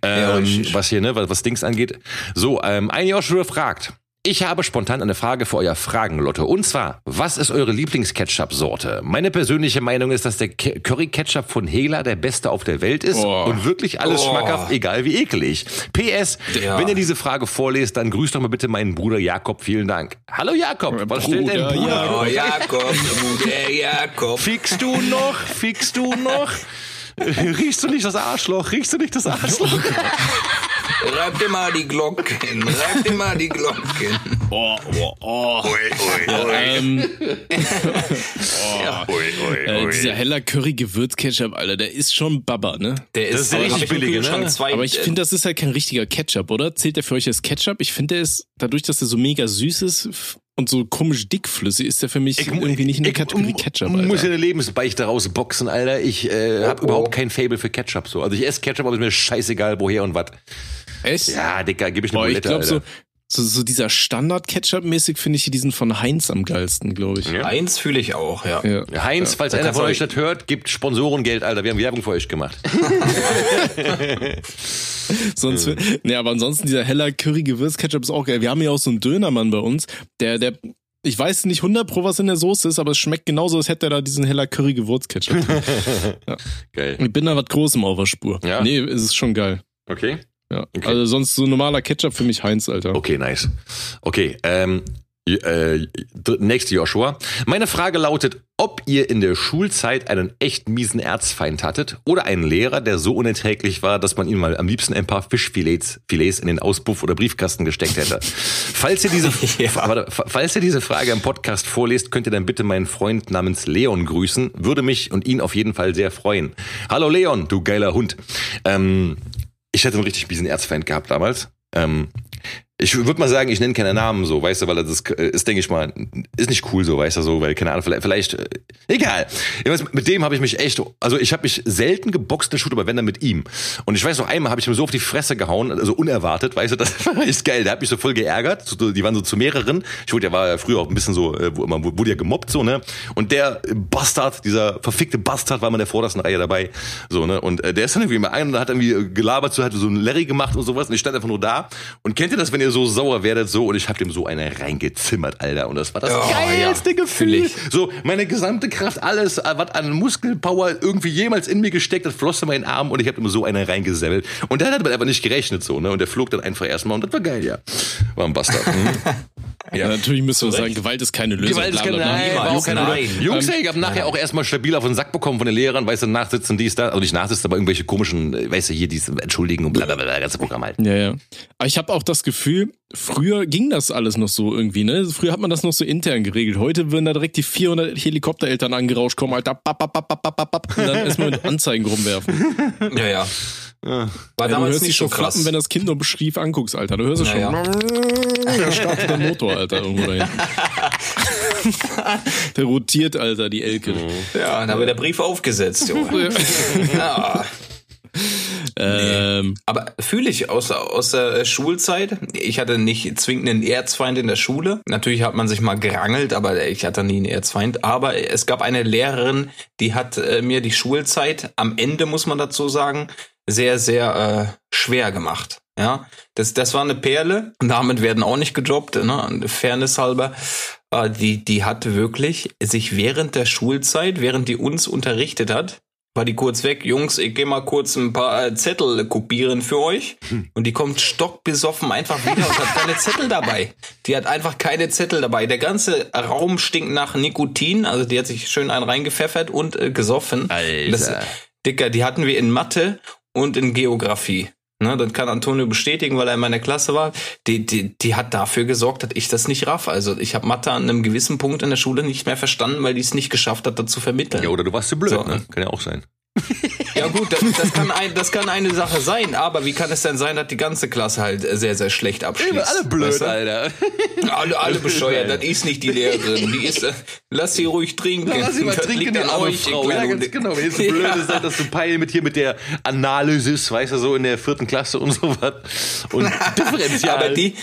Ja, ähm, richtig. was hier, ne, was, was Dings angeht. So, ähm, ein Joshua fragt, ich habe spontan eine Frage für euer Fragenlotto. Und zwar, was ist eure Lieblingsketchup-Sorte? Meine persönliche Meinung ist, dass der Ke- Curry-Ketchup von Hela der beste auf der Welt ist Oh. und wirklich alles Oh. schmackhaft, egal wie eklig. PS, Ja. wenn ihr diese Frage vorlest, dann grüßt doch mal bitte meinen Bruder Jakob. Vielen Dank. Hallo Jakob, was stellt dein Bruder Bruder? Oh, Jakob, der Jakob. Fickst du noch? Fickst du noch? *laughs* Riechst du nicht das Arschloch? Riechst du nicht das Arschloch? *laughs* *laughs* Reib dir mal die Glocken, reib dir mal die Glocken. Oh, oh, oh. Ja, ähm, äh, dieser heller Curry Gewürzketchup, Alter, der ist schon Baba, ne? Der ist der richtig ich Kühlschrank ne? Zwei, Aber ich äh, finde, das ist halt kein richtiger Ketchup, oder? Zählt der für euch als Ketchup? Ich finde, der ist, dadurch, dass der so mega süß ist und so komisch dickflüssig, ist der für mich irgendwie nicht in der Kategorie Ketchup, muss ja eine Lebensbeichte rausboxen, Alter. Ich äh, habe oh. überhaupt kein Fable für Ketchup so. Also ich esse Ketchup, aber ist mir scheißegal, woher und was. Echt? Ja, Dicker, gib ich eine Boah, ich Bulette, glaube so, so, so dieser Standard-Ketchup-mäßig finde ich diesen von Heinz am geilsten, glaube ich. Ja. Eins fühle ich auch, ja. Ja. Heinz, falls Da einer von euch das hört, gibt Sponsorengeld, Alter. Wir haben Werbung für euch gemacht. *laughs* *laughs* Sonst, ne, aber ansonsten dieser heller Curry-Gewürz-Ketchup ist auch geil. Wir haben ja auch so einen Dönermann bei uns, der, der, ich weiß nicht 100 pro, was in der Soße ist, aber es schmeckt genauso, als hätte er da diesen heller Curry-Gewürz-Ketchup. *laughs* Geil. ich bin da was Großem auf der Spur. Ja? Nee, es ist schon geil. Okay. Ja. Okay. Also sonst so normaler Ketchup für mich Heinz, Alter. Okay, nice. Okay, ähm, äh, nächste Joshua. Meine Frage lautet, ob ihr in der Schulzeit einen echt miesen Erzfeind hattet oder einen Lehrer, der so unerträglich war, dass man ihm mal am liebsten ein paar Fischfilets Filets in den Auspuff oder Briefkasten gesteckt hätte. Falls ihr diese, *laughs* Ja. warte, fa- falls ihr diese Frage im Podcast vorlest, könnt ihr dann bitte meinen Freund namens Leon grüßen. Würde mich und ihn auf jeden Fall sehr freuen. Hallo Leon, du geiler Hund. Ähm, ich hatte einen richtig miesen Erzfeind gehabt damals. Ähm, ich würde mal sagen, ich nenne keine Namen so, weißt du, weil das ist, denke ich mal, ist nicht cool so, weißt du, so, weil keine Ahnung, vielleicht, vielleicht äh, egal. Mit dem habe ich mich echt, also ich habe mich selten geboxt in Schule, aber wenn dann mit ihm. Und ich weiß noch einmal habe ich mir so auf die Fresse gehauen, also unerwartet, weißt du, *laughs* das war echt geil. Der hat mich so voll geärgert. Die waren so zu mehreren. Ich wurde ja war ja früher auch ein bisschen so, äh, man wurde ja gemobbt so ne. Und der Bastard, dieser verfickte Bastard, war mal in der vordersten Reihe dabei, so ne. Und äh, der ist dann irgendwie mal ein und hat irgendwie gelabert, so hat so ein Larry gemacht und sowas. Und ich stand einfach nur da. Und kennt ihr das, wenn ihr so sauer werdet so? Und ich habe dem so eine reingezimmert, Alter. Und das war das Oh, geilste ja, Gefühl. So, meine gesamte Kraft, alles, äh, was an Muskelpower irgendwie jemals in mir gesteckt hat, floss in meinen Arm und ich habe ihm so eine reingesammelt. Und der hat aber einfach nicht gerechnet so, ne? Und der flog dann einfach erstmal und das war geil, ja. War ein Bastard. Hm? *laughs* Ja, natürlich müssen wir sagen. Gewalt ist keine Lösung. Gewalt ist keine, nein, niemals, war auch keine nein. Jungs, Ähm, ey, ich hab nachher auch erstmal stabil auf den Sack bekommen von den Lehrern, weißt du, nachsitzen, dies, da, also nicht nachsitzen, aber irgendwelche komischen, äh, weißt du, hier, dies, entschuldigen und bla, bla, bla, ganze Programm halt. Ja, ja. Aber ich habe auch das Gefühl, früher ging das alles noch so irgendwie, ne? Früher hat man das noch so intern geregelt. Heute würden da direkt die 400 Helikoptereltern angerauscht kommen, Alter, bap, bap, bap, bap, bap, bap, bap, und dann erstmal mit Anzeigen rumwerfen. Ja, ja. War Ja, du hörst dich schon so krass. flappen, wenn das Kind nur schief anguckst, Alter. Du hörst es Ja, schon. Da startet der Motor, Alter, irgendwo dahin. *laughs* der rotiert, Alter, die Elke. ja, da wird der Brief aufgesetzt. Junge. ja. Ähm, Aber fühle ich aus, aus der Schulzeit. Ich hatte nicht zwingend einen Erzfeind in der Schule. Natürlich hat man sich mal gerangelt, aber ich hatte nie einen Erzfeind. Aber es gab eine Lehrerin, die hat äh, mir die Schulzeit am Ende, muss man dazu sagen, sehr, sehr äh, schwer gemacht. Ja, das, das war eine Perle. Damit werden auch nicht gedroppt, ne? Fairness halber. Äh, die, die hat wirklich sich während der Schulzeit, während die uns unterrichtet hat, war die kurz weg, Jungs, ich geh mal kurz ein paar äh, Zettel kopieren für euch. Und die kommt stockbesoffen einfach wieder und hat keine Zettel dabei. Die hat einfach keine Zettel dabei. Der ganze Raum stinkt nach Nikotin, also die hat sich schön einen reingepfeffert und äh, gesoffen. Alter. Das, Dicker, die hatten wir in Mathe und in Geografie. Ne, das kann Antonio bestätigen, weil er in meiner Klasse war. Die, die, die hat dafür gesorgt, dass ich das nicht raff. Also ich habe Mathe an einem gewissen Punkt in der Schule nicht mehr verstanden, weil die es nicht geschafft hat, das zu vermitteln. Ja, oder du warst zu blöd, So. ne? Kann ja auch sein. Ja gut, das, das, kann ein, das kann eine Sache sein, aber wie kann es denn sein, dass die ganze Klasse halt sehr, sehr schlecht abschließt? Weißt du? Alter. Alle, alle bescheuert, das ist nicht die Lehrerin. Die ist, lass sie ruhig trinken. Lass sie mal Das trinken, die arme Frau. Ja, ganz genau. Wenn jetzt so blöd Ja. ist, dass du Peil mit hier mit der Analysis, weißt du, so in der vierten Klasse und so was. Und *laughs* Differential. Aber die.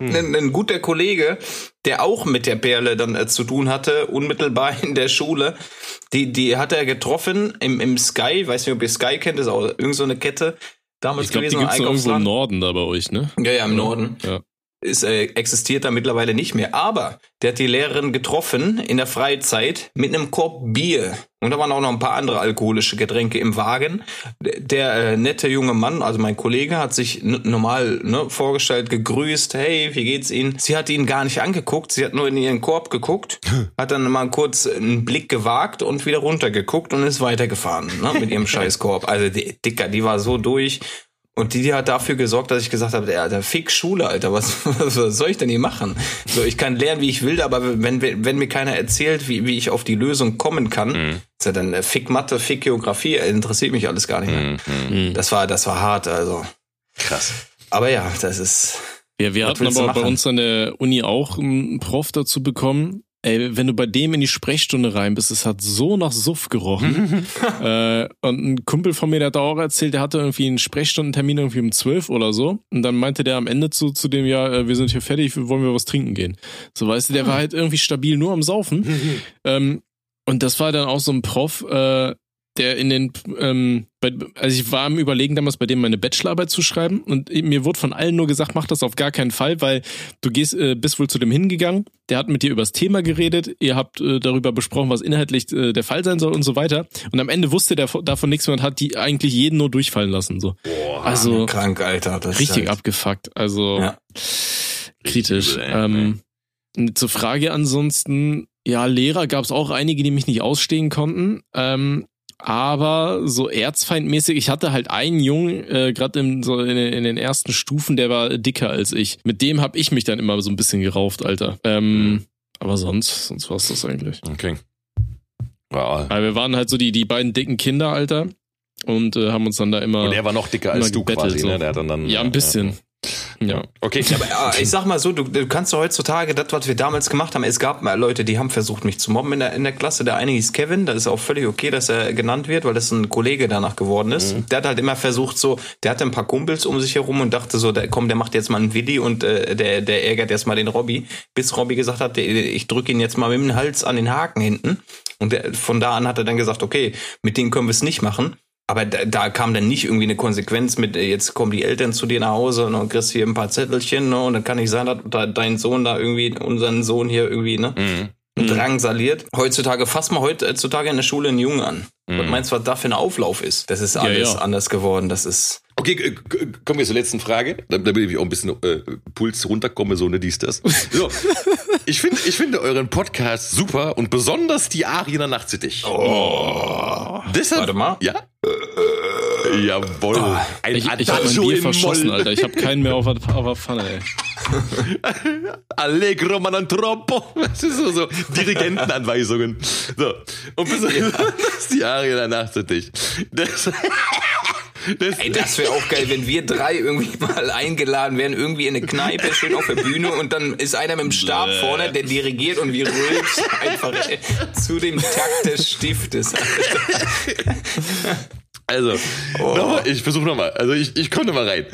Ein, ein guter Kollege, der auch mit der Perle dann äh, zu tun hatte, unmittelbar *laughs* in der Schule, die, die hat er getroffen im, im Sky, weiß nicht, ob ihr Sky kennt, ist auch irgend so eine Kette. Damals ich glaube, die gewesen, ein gibt's irgendwo im. Norden da bei euch, ne? Ja, ja, im Norden. Ja. Ist, äh, existiert da mittlerweile nicht mehr. Aber der hat die Lehrerin getroffen in der Freizeit mit einem Korb Bier. Und da waren auch noch ein paar andere alkoholische Getränke im Wagen. Der äh, nette junge Mann, also mein Kollege, hat sich normal ne, vorgestellt, gegrüßt, hey, wie geht's Ihnen? Sie hat ihn gar nicht angeguckt, sie hat nur in ihren Korb geguckt, *laughs* hat dann mal kurz einen Blick gewagt und wieder runtergeguckt und ist weitergefahren ne, mit ihrem *laughs* Scheißkorb. Also die Dicker, die war so durch. Und die, die hat dafür gesorgt, dass ich gesagt habe, der, der Fick Schule, Alter, was, *laughs* was soll ich denn hier machen? So, ich kann lernen, wie ich will, aber wenn, wenn mir keiner erzählt, wie, wie ich auf die Lösung kommen kann, mhm. ist ja dann äh, Fick Mathe, Fick Geografie, äh, interessiert mich alles gar nicht mehr. Mhm. Das war, das war hart, also. Krass. Aber ja, das ist. Ja, wir hatten aber bei uns an der Uni auch einen Prof dazu bekommen, Ey, wenn du bei dem in die Sprechstunde rein bist, es hat so nach Suff gerochen. *laughs* äh, und ein Kumpel von mir, der hat auch erzählt, der hatte irgendwie einen Sprechstundentermin irgendwie um zwölf oder so. Und dann meinte der am Ende zu, zu dem, ja, äh, wir sind hier fertig, wollen wir was trinken gehen. So, weißt du, der war halt irgendwie stabil nur am Saufen. ähm, und das war dann auch so ein Prof, äh, der in den, ähm, bei, also ich war am Überlegen damals bei dem meine Bachelorarbeit zu schreiben und mir wurde von allen nur gesagt, mach das auf gar keinen Fall, weil du gehst, äh, bist wohl zu dem hingegangen, der hat mit dir über das Thema geredet, ihr habt äh, darüber besprochen, was inhaltlich äh, der Fall sein soll und so weiter und am Ende wusste der davon nichts mehr und hat die eigentlich jeden nur durchfallen lassen, so. Boah, also krank, Alter. Das richtig halt abgefuckt, also ja. kritisch. Übel, ähm, zur Frage ansonsten, ja, Lehrer gab es auch einige, die mich nicht ausstehen konnten. Ähm, aber so erzfeindmäßig, ich hatte halt einen Jungen, äh, gerade in, so in, in, den ersten Stufen, der war dicker als ich. Mit dem habe ich mich dann immer so ein bisschen gerauft, Alter. Ähm, aber sonst, sonst war's das eigentlich. Okay. Wow. Aber wir waren halt so die, die beiden dicken Kinder, Alter. Und äh, haben uns dann da immer. Und er war noch dicker als du quasi, so. ne? Der hat dann, dann ja, ein bisschen. Ja. Okay. Ja, aber ich sag mal so, du, du kannst ja heutzutage das, was wir damals gemacht haben, es gab mal Leute, die haben versucht, mich zu mobben in der, in der Klasse. Der eine hieß Kevin, das ist auch völlig okay, dass er genannt wird, weil das ein Kollege danach geworden ist. Mhm. Der hat halt immer versucht, so, der hatte ein paar Kumpels um sich herum und dachte so, der, komm, der macht jetzt mal einen Willi und äh, der, der ärgert erst mal den Robby, bis Robby gesagt hat, ich drücke ihn jetzt mal mit dem Hals an den Haken hinten. Und der, von da an hat er dann gesagt, okay, mit denen können wir es nicht machen. Aber da, da kam dann nicht irgendwie eine Konsequenz mit, äh, jetzt kommen die Eltern zu dir nach Hause und dann kriegst du hier ein paar Zettelchen, ne? Und dann kann ich sagen, dass dein Sohn da irgendwie, unseren Sohn hier irgendwie, ne? Mhm. Drangsaliert. Heutzutage, fass mal heutzutage in der Schule einen Jungen an. Mhm. Und meinst, was da für ein Auflauf ist? Das ist alles ja, ja. anders geworden. Das ist. Okay, kommen wir zur letzten Frage, damit ich auch ein bisschen äh, Puls runterkomme, so ne dies, das. *laughs* So. ich finde, ich finde euren Podcast super und besonders die Arien der Nachtsittich. Oh. Deshalb, Warte mal. Ja? Äh, jawohl. Oh, ein ich, ich hab mein Bier verschossen, Alter. Ich hab keinen mehr auf der, auf der Pfanne, ey. *laughs* Allegro man troppo. Das ist so, so Dirigentenanweisungen. So. Und besonders die Arien der Nachtsittich. Das *laughs* das, Ey, das wäre auch geil, wenn wir drei irgendwie *laughs* mal eingeladen werden, irgendwie in eine Kneipe, schön auf der Bühne und dann ist einer mit dem Stab vorne, der dirigiert und wir rülpsen *laughs* einfach zu dem Takt des Stiftes. *laughs* Also, oh. nochmal, ich versuche nochmal. Also ich, ich komme mal rein.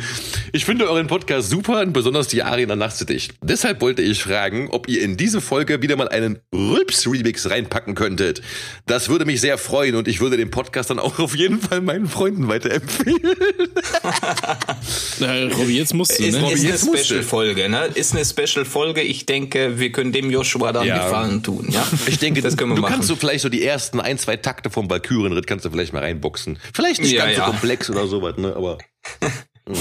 Ich finde euren Podcast super und besonders die Arien an Nachtdicht. Deshalb wollte ich fragen, ob ihr in diese Folge wieder mal einen Rülps-Remix reinpacken könntet. Das würde mich sehr freuen und ich würde den Podcast dann auch auf jeden Fall meinen Freunden weiterempfehlen. *laughs* Na, Robby, jetzt musst du, ne? Ist, ist eine Special-Folge, ne? Ist eine Special-Folge. Ich denke, wir können dem Joshua dann ja. Gefallen tun, ja? Ich denke, das können wir du machen. kannst so vielleicht so die ersten ein, zwei Takte vom Valkyrenritt kannst du vielleicht mal reinboxen. Vielleicht nicht ja, ganz ja. so komplex oder sowas, ne? Aber. *laughs*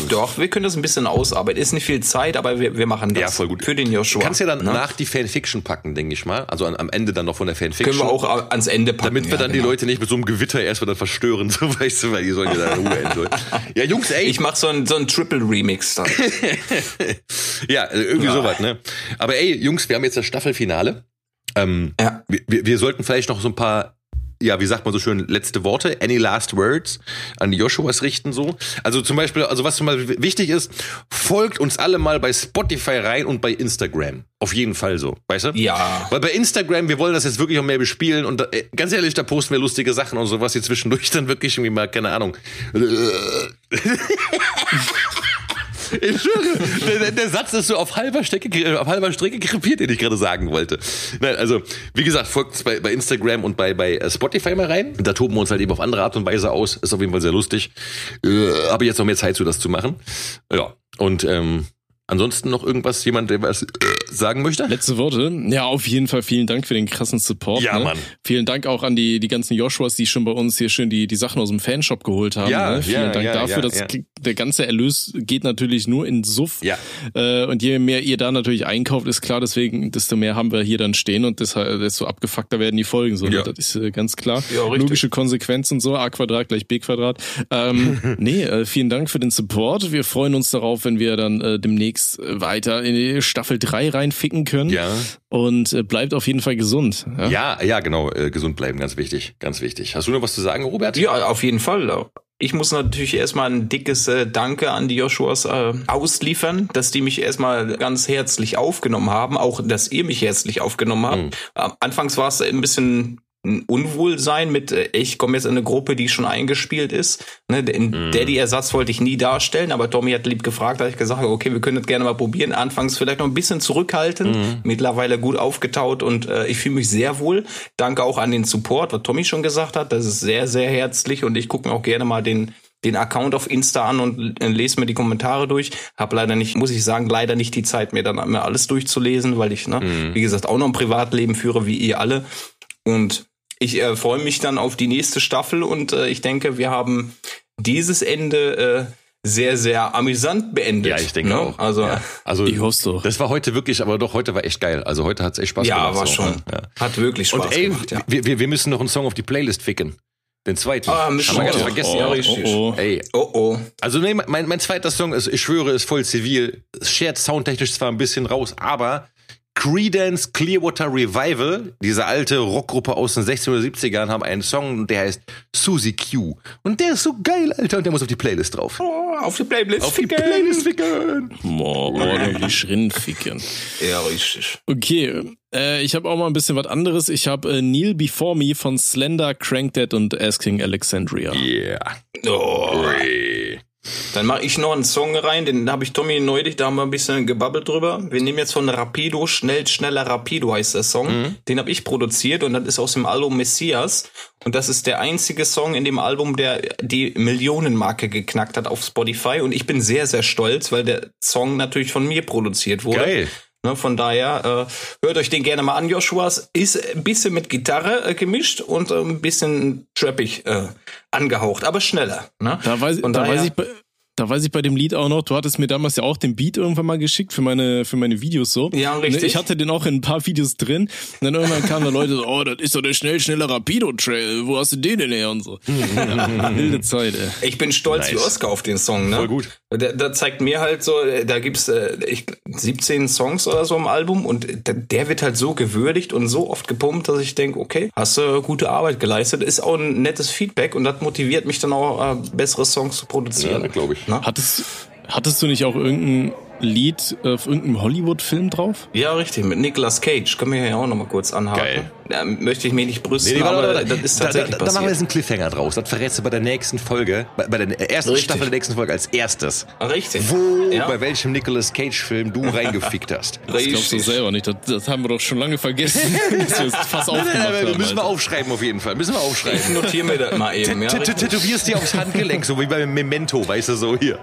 Doch, wir können das ein bisschen ausarbeiten. Ist nicht viel Zeit, aber wir, wir machen das. Ja, voll gut. Für den Joshua. Du kannst ja dann ne? nach die Fanfiction packen, denke ich mal. Also am Ende dann noch von der Fanfiction. Können wir auch ans Ende packen. Damit wir dann genau. die Leute nicht mit so einem Gewitter erstmal dann verstören, *laughs* so weißt du, weil die sollen ja da Ruhe enjoyen. Ja, Jungs, ey. Ich mach so ein, so ein Triple Remix dann. *laughs* ja, irgendwie ja. sowas, ne? Aber ey, Jungs, wir haben jetzt das Staffelfinale. Ähm, ja. wir, wir sollten vielleicht noch so ein paar ja, wie sagt man so schön, letzte Worte, any last words an die Joshuas richten so. Also zum Beispiel, also was zum Beispiel wichtig ist, folgt uns alle mal bei Spotify rein und bei Instagram. Auf jeden Fall so, weißt du? Ja. Weil bei Instagram, wir wollen das jetzt wirklich auch mehr bespielen und da, äh, ganz ehrlich, da posten wir lustige Sachen und sowas hier zwischendurch *laughs* dann wirklich irgendwie mal, keine Ahnung. *laughs* *laughs* Ich schwöre, der, der, Satz ist so auf halber Strecke, auf halber Strecke krepiert, den ich gerade sagen wollte. Nein, also, wie gesagt, folgt uns bei, bei Instagram und bei, bei äh, Spotify mal rein. Da toben wir uns halt eben auf andere Art und Weise aus. Ist auf jeden Fall sehr lustig. Äh, Habe jetzt noch mehr Zeit zu, das zu machen. Ja. Und ähm, ansonsten noch irgendwas, jemand, der was sagen möchte? Letzte Worte. Ja, auf jeden Fall vielen Dank für den krassen Support. Ja, ne? Mann. Vielen Dank auch an die, die ganzen Joshuas, die schon bei uns hier schön die, die Sachen aus dem Fanshop geholt haben. Ja, ne? Vielen ja, Dank ja, dafür. ja, dass ja. Der ganze Erlös geht natürlich nur in Suff. Ja. Äh, und je mehr ihr da natürlich einkauft, ist klar, deswegen, desto mehr haben wir hier dann stehen und deshalb, desto abgefuckter werden die Folgen. So, ne? Ja. Das ist äh, ganz klar. Logische Konsequenzen so, a Quadrat gleich b Quadrat. Ähm, *laughs* nee, äh, vielen Dank für den Support. Wir freuen uns darauf, wenn wir dann äh, demnächst weiter in die Staffel 3 reinficken können. Ja. Und äh, bleibt auf jeden Fall gesund. Ja? Ja, ja, genau. Äh, gesund bleiben, ganz wichtig, ganz wichtig. Hast du noch was zu sagen, Robert? Ja, auf jeden Fall. Ich muss natürlich erstmal ein dickes äh, Danke an die Joshuas äh, ausliefern, dass die mich erstmal ganz herzlich aufgenommen haben, auch dass ihr mich herzlich aufgenommen habt. Mhm. Anfangs war es ein bisschen ein Unwohlsein mit, äh, ich komme jetzt in eine Gruppe, die schon eingespielt ist. Ne, den Mhm. Daddy-Ersatz wollte ich nie darstellen, aber Tommy hat lieb gefragt, da ich gesagt, okay, wir können das gerne mal probieren. Anfangs vielleicht noch ein bisschen zurückhaltend, Mhm. mittlerweile gut aufgetaut und äh, ich fühle mich sehr wohl. Danke auch an den Support, was Tommy schon gesagt hat. Das ist sehr, sehr herzlich und ich gucke mir auch gerne mal den den Account auf Insta an und äh, lese mir die Kommentare durch. Hab leider nicht, muss ich sagen, leider nicht die Zeit, mir dann mir alles durchzulesen, weil ich, ne, Mhm. wie gesagt, auch noch ein Privatleben führe, wie ihr alle. Und ich äh, freue mich dann auf die nächste Staffel und äh, ich denke, wir haben dieses Ende äh, sehr, sehr amüsant beendet. Ja, ich denke ne? auch. Also ja. also Ich hoffe doch. Das war heute wirklich, aber doch, heute war echt geil. Also heute hat's echt Spaß ja, gemacht. war so, schon. Ja. Hat wirklich Spaß Und ey, gemacht, ja. wir, wir, wir müssen noch einen Song auf die Playlist ficken. Den zweiten. Ah, müssen Haben wir ganz vergessen. Ja, oh, richtig. oh, oh. Ey, Oh oh. also nee, mein, mein zweiter Song ist, ich schwöre, ist voll zivil. Es schert soundtechnisch zwar ein bisschen raus, aber Creedence Clearwater Revival, diese alte Rockgruppe aus den 60er oder 70ern, haben einen Song, der heißt Susie Q. Und der ist so geil, Alter, und der muss auf die Playlist drauf. Oh, auf die Playlist. Auf die ficken. Playlist ficken. Boah, ordentlich rinficken. Ja, richtig. Okay, äh, ich habe auch mal ein bisschen was anderes. Ich habe äh, Neil Before Me von Slender, Crankdead und Asking Alexandria. Yeah. Oh. Ey. Dann mache ich noch einen Song rein, den habe ich Tommy neulich, da haben wir ein bisschen gebabbelt drüber. Wir nehmen jetzt von Rapido, schnell, schneller Rapido heißt der Song. Mhm. Den habe ich produziert und das ist aus dem Album Messias. Und das ist der einzige Song in dem Album, der die Millionenmarke geknackt hat auf Spotify. Und ich bin sehr, sehr stolz, weil der Song natürlich von mir produziert wurde. Geil. Ne, von daher äh, hört euch den gerne mal an, Joshuas. Ist ein bisschen mit Gitarre äh, gemischt und äh, ein bisschen trappig äh, angehaucht, aber schneller. Ne? Da weiß, Von da daher- weiß ich da weiß ich bei dem Lied auch noch, du hattest mir damals ja auch den Beat irgendwann mal geschickt für meine, für meine Videos so. Ja, richtig. Ne, Ich hatte den auch in ein paar Videos drin. Und dann irgendwann kamen da Leute so, oh, das ist doch der schnell, schneller Rapido-Trail. Wo hast du den denn her und so? ja, *laughs* wilde Zeit, ey. Ich bin stolz wie Nice. Oscar auf den Song, ne? Voll gut. Der, der zeigt mir halt so, da gibt's äh, ich, 17 Songs oder so im Album und der, der wird halt so gewürdigt und so oft gepumpt, dass ich denke, okay, hast du gute Arbeit geleistet. Ist auch ein nettes Feedback und das motiviert mich dann auch, äh, bessere Songs zu produzieren. Ja, glaube ich. Ne? Hattest, hattest du nicht auch irgendein Lied auf irgendeinem Hollywood-Film drauf? Ja, richtig, mit Nicolas Cage. Können wir ja auch noch mal kurz anhaken. Geil. Da möchte ich mich nicht brüsten, Nee, aber warte, warte. das ist da, da, tatsächlich da machen wir jetzt einen Cliffhanger draus. Das verrätst du bei der nächsten Folge, bei, bei der ersten Richtig. Staffel der nächsten Folge als erstes. Richtig. Wo, Ja. bei welchem Nicolas Cage-Film du reingefickt *laughs* hast. Das glaubst du selber nicht. Das, das haben wir doch schon lange vergessen, *laughs* wir es fast aufgemacht haben. müssen wir aufschreiben auf jeden Fall. Müssen wir Ich aufschreiben. notiere mir das mal eben. Ja, Tä- tä- richtig. Tätowierst dir aufs Handgelenk, so wie bei Memento, weißt du, so hier.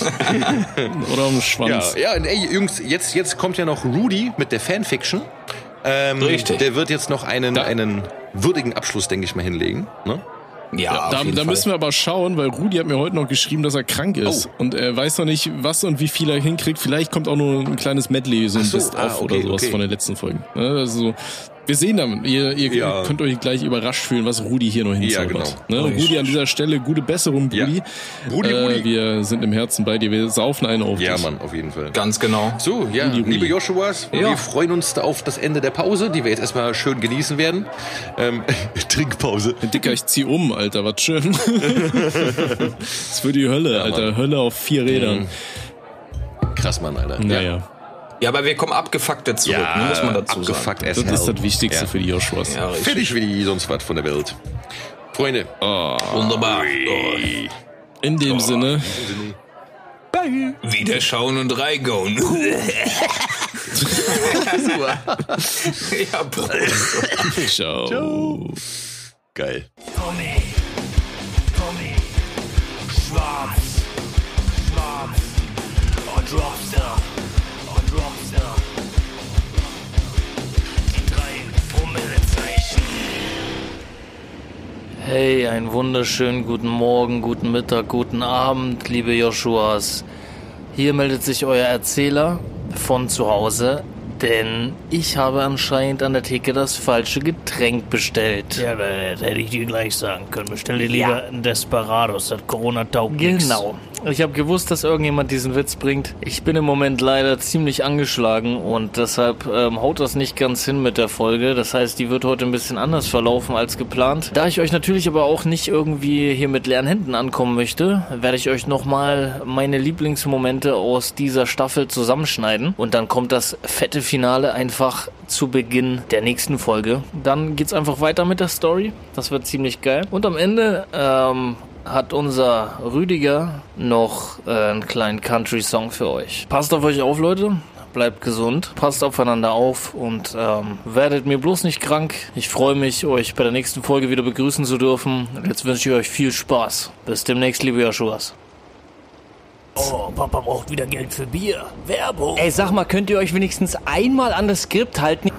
*laughs* Oder am Ja, Schwanz. ja, und ey, Jungs, jetzt, jetzt kommt ja noch Rudy mit der Fanfiction. Ähm, Richtig. Der wird jetzt noch einen, einen würdigen Abschluss, denke ich mal, hinlegen. Ne? ja, Da, da müssen wir aber schauen, weil Rudi hat mir heute noch geschrieben, dass er krank ist. Oh. Und er weiß noch nicht, was und wie viel er hinkriegt. Vielleicht kommt auch nur ein kleines Medley, so ein Best-of ah, okay, oder sowas okay. von den letzten Folgen. Ne, Also, wir sehen dann. Ihr, ihr Ja. könnt euch gleich überrascht fühlen, was Rudi hier noch hinzaubert. genau. Ne? Rudi an dieser Stelle, gute Besserung, Ja. Rudi. Rudi, Rudi. Äh, wir sind im Herzen bei dir. Wir saufen einen auf Ja, dich. Mann, auf jeden Fall. Ganz genau. So, ja, Rudi, Rudi. liebe Joshuas, Ja. wir freuen uns da auf das Ende der Pause, die wir jetzt erstmal schön genießen werden. Ähm, *laughs* Trinkpause. Dicker, ich zieh um, Alter, was schön. *laughs* das wird die Hölle, Alter. Hölle auf vier Rädern. Krass, Mann, Alter. Naja, Ja, aber wir kommen abgefuckter zurück, Ja, ne, muss man dazu sagen. abgefuckt as das ist das Wichtigste Ja. für die Joshuas. Ja. Fertig wie die sonst was von der Welt. Freunde. Wunderbar. Oh. In dem Sinne, Wieder schauen und reingauen. *laughs* ja, Prost. ciao. Geil. Hey, einen wunderschönen guten Morgen, guten Mittag, guten Abend, liebe Joshuas. Hier meldet sich euer Erzähler von zu Hause, denn ich habe anscheinend an der Theke das falsche Getränk bestellt. Ja, das hätte ich dir gleich sagen können. Bestell dir lieber einen Desperados, das Corona taugt nix. Ich habe gewusst, dass irgendjemand diesen Witz bringt. Ich bin im Moment leider ziemlich angeschlagen und deshalb ähm, haut das nicht ganz hin mit der Folge. Das heißt, die wird heute ein bisschen anders verlaufen als geplant. Da ich euch natürlich aber auch nicht irgendwie hier mit leeren Händen ankommen möchte, werde ich euch nochmal meine Lieblingsmomente aus dieser Staffel zusammenschneiden und dann kommt das fette Finale einfach zu Beginn der nächsten Folge. Dann geht's einfach weiter mit der Story. Das wird ziemlich geil. Und am Ende ähm, hat unser Rüdiger noch äh, einen kleinen Country-Song für euch. Passt auf euch auf, Leute. Bleibt gesund, passt aufeinander auf und ähm, werdet mir bloß nicht krank. Ich freue mich, euch bei der nächsten Folge wieder begrüßen zu dürfen. Und jetzt wünsche ich euch viel Spaß. Bis demnächst, liebe Joshuas. Oh, Papa braucht wieder Geld für Bier. Werbung. Ey, sag mal, könnt ihr euch wenigstens einmal an das Skript halten?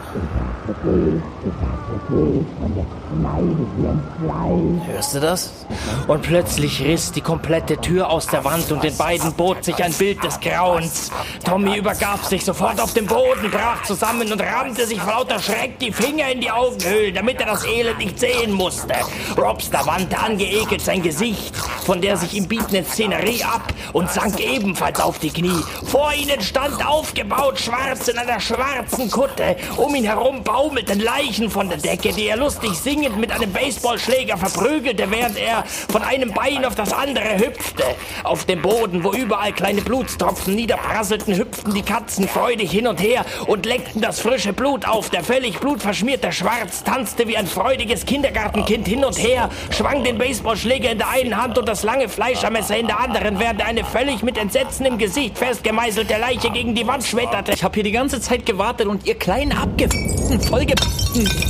Hörst du das? Und plötzlich riss die komplette Tür aus der Wand und den beiden bot sich ein Bild des Grauens. Tommy übergab sich sofort auf dem Boden, brach zusammen und rammte sich vor lauter Schreck die Finger in die Augenhöhlen, damit er das Elend nicht sehen musste. Robster wandte angeekelt sein Gesicht von der sich ihm bietenden Szenerie ab und sank ebenfalls auf die Knie. Vor ihnen stand aufgebaut schwarz in einer schwarzen Kutte. Um ihn herum baumelten Leichen von der Decke, die er lustig singend mit einem Baseballschläger verprügelte, während er von einem Bein auf das andere hüpfte. Auf dem Boden, wo überall kleine Blutstropfen niederprasselten, hüpften die Katzen freudig hin und her und leckten das frische Blut auf. Der völlig blutverschmierte Schwarz tanzte wie ein freudiges Kindergartenkind hin und her, schwang den Baseballschläger in der einen Hand und das lange Fleischermesser in der anderen, während eine völlig mit Entsetzen im Gesicht festgemeißelte Leiche gegen die Wand schmetterte. Ich habe hier die ganze Zeit gewartet und ihr kleinen abgefuckten, vollgefuckten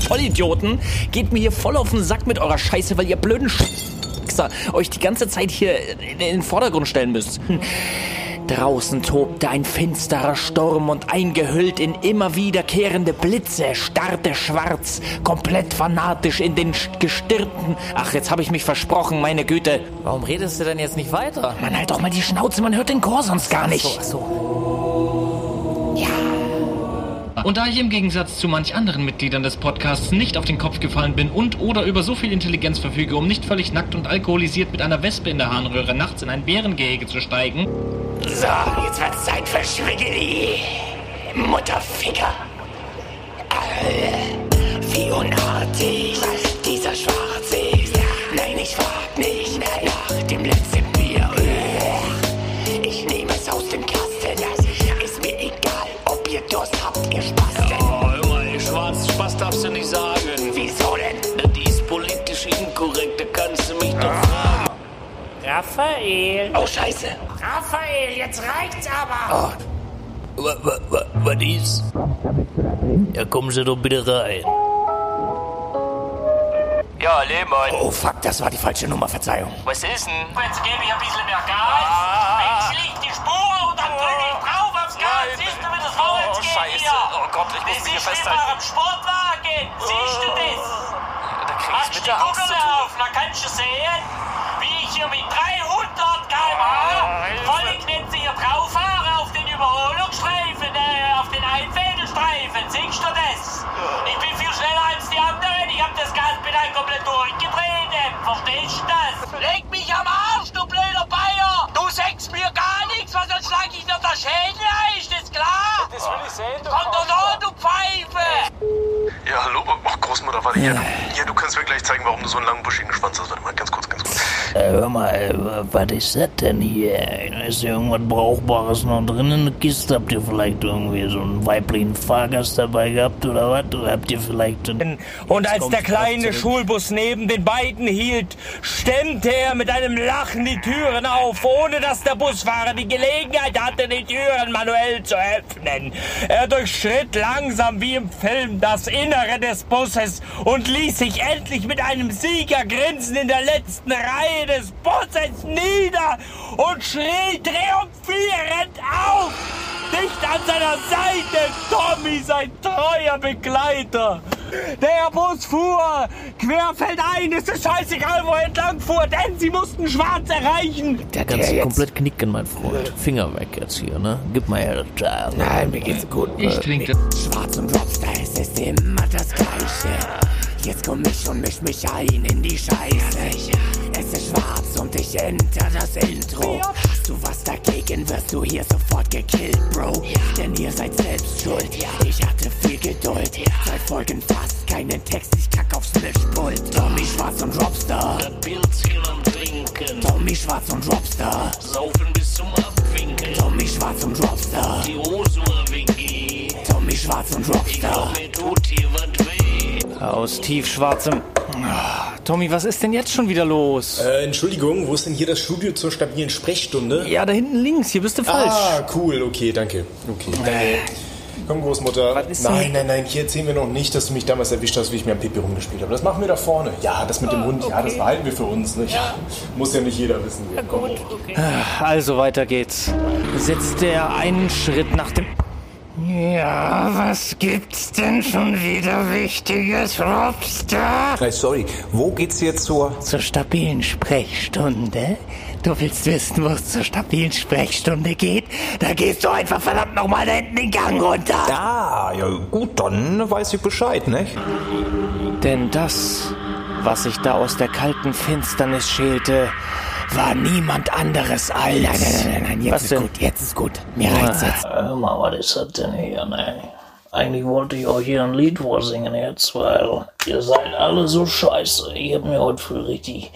Vollidioten geht mir hier voll auf den Sack mit eurer Scheiße, weil ihr blöden Wichser euch die ganze Zeit hier in den Vordergrund stellen müsst. Hm. Draußen tobte ein finsterer Sturm und eingehüllt in immer wiederkehrende Blitze starrte Schwarz, komplett fanatisch in den Gestirnten. Ach, jetzt habe ich mich versprochen, meine Güte. Warum redest du denn jetzt nicht weiter? Man halt doch mal die Schnauze, man hört den Chor sonst gar nicht. Ach so. Und da ich im Gegensatz zu manch anderen Mitgliedern des Podcasts nicht auf den Kopf gefallen bin und oder über so viel Intelligenz verfüge, um nicht völlig nackt und alkoholisiert mit einer Wespe in der Harnröhre nachts in ein Bärengehege zu steigen, So, jetzt wird's Zeit für Schwiggeli. Mutterficker. Wie unartig dieser Schwarze ihr Spasten. Oh, immer, schwarz Spaß darfst du nicht sagen. Wieso denn? Das ist politisch inkorrekt, da kannst du mich doch fragen. Raphael. Oh, Scheiße. Raphael, jetzt reicht's aber. Was ist? Ja, kommen Sie doch bitte rein. Ja, Lehmann. Oh, fuck, das war die falsche Nummer, Verzeihung. Was ist denn? Jetzt gebe ich ein bisschen mehr Gas. Wenn schlicht die Spur und dann drücke ich drauf aufs Gas. Siehst du, wie das vorwärts Oh, geht Scheiße. hier? Oh Gott, ich muss Das mich hier ist festhalten. bei einem Sportwagen. Siehst du das? Da krieg ich Machst mit der Angst zu tun. auf, dann kannst du sehen, wie ich hier mit 300 km/h voll Knitze hier drauf fahre auf den Überholungsstreifen, äh, auf den Einfädelstreifen. Siehst du das? Ich bin viel schneller als die. Ich hab das Gaspedal komplett durchgetreten. Verstehst du das? Leg mich am Arsch, du blöder Bayer! Du sagst mir gar nichts, weil sonst schlag ich dir das Schädel ein, ist das klar? Das will ich sehen, du Komm doch noch, du Pfeife! Ja, hallo? Oh, Großmutter, warte hier. Ja, du kannst mir gleich zeigen, warum du so einen langen buschigen Schwanz hast. Warte mal, ganz kurz, ganz kurz. Hör mal, äh, was ist das denn hier? Ist hier irgendwas Brauchbares noch drin in der Kiste? Habt ihr vielleicht irgendwie so einen weiblichen Fahrgast dabei gehabt oder was? Oder habt ihr vielleicht... einen- Und als der kleine. Schulbus neben den beiden hielt, stemmte er mit einem Lachen die Türen auf, ohne dass der Busfahrer die Gelegenheit hatte, die Türen manuell zu öffnen. Er durchschritt langsam wie im Film das Innere des Busses und ließ sich endlich mit einem Siegergrinsen in der letzten Reihe des Busses nieder und schrie triumphierend auf. Dicht an seiner Seite Tommy, sein treuer Begleiter. Der Bus fuhr querfeldein. Es ist scheißegal, wo er entlang fuhr, denn sie mussten schwarz erreichen. Der kannst du komplett knicken, mein Freund. Finger weg jetzt hier, ne? Gib mal her das Teil. Nein, mir geht's gut. Ich trinke das. Schwarz und Dropstar, es ist immer das Gleiche. Jetzt komm ich und misch mich ein in die Scheiße. Es ist schwarz und ich enter das Intro. Hast du was dagegen, wirst du hier sofort gekillt, Bro. Denn ihr seid selbst schuld. Ich hatte viel Geduld. Zwei Folgen fast, keinen Text, ich kack aufs Mischpult. Tommy Schwarz und Dropstar. Pilzchen am Trinken, Tommy Schwarz und Dropstar. saufen bis zum Abwinken. Tommy Schwarz und Dropstar. Die Rosua WG, Tommy Schwarz und Dropstar. mir tut hier was weh. Aus tiefschwarzem. Ah, Tommy, was ist denn jetzt schon wieder los? Äh, Entschuldigung, wo ist denn hier das Studio zur stabilen Sprechstunde? Ja, da hinten links, hier bist du falsch. Ah, cool, okay, danke. Okay, danke. Komm, Großmutter. Nein, nein, nein, hier erzählen wir noch nicht, dass du mich damals erwischt hast, wie ich mir am Pipi rumgespielt habe. Das machen wir da vorne. Ja, das mit dem Hund, ja, das behalten wir für uns. Ne? Ja, muss ja nicht jeder wissen. Also weiter geht's. Setzt er einen Schritt nach dem. Ja, was gibt's denn schon wieder Wichtiges, Robster? Hey, sorry, wo geht's jetzt zur... Zur stabilen Sprechstunde? Du willst wissen, wo es zur stabilen Sprechstunde geht? Da gehst du einfach verdammt nochmal da hinten den Gang runter. Ah, ja gut, dann weiß ich Bescheid, ne? Denn das, was sich da aus der kalten Finsternis schälte, War niemand anderes als... Nein, nein, nein, nein, nein, jetzt Was ist denn? gut, jetzt ist gut. Mir reicht's jetzt. Hör mal, was ist das denn hier, ne? Eigentlich wollte ich euch hier ein Lied vorsingen jetzt, weil ihr seid alle so scheiße. Ich hab mir heute früh richtig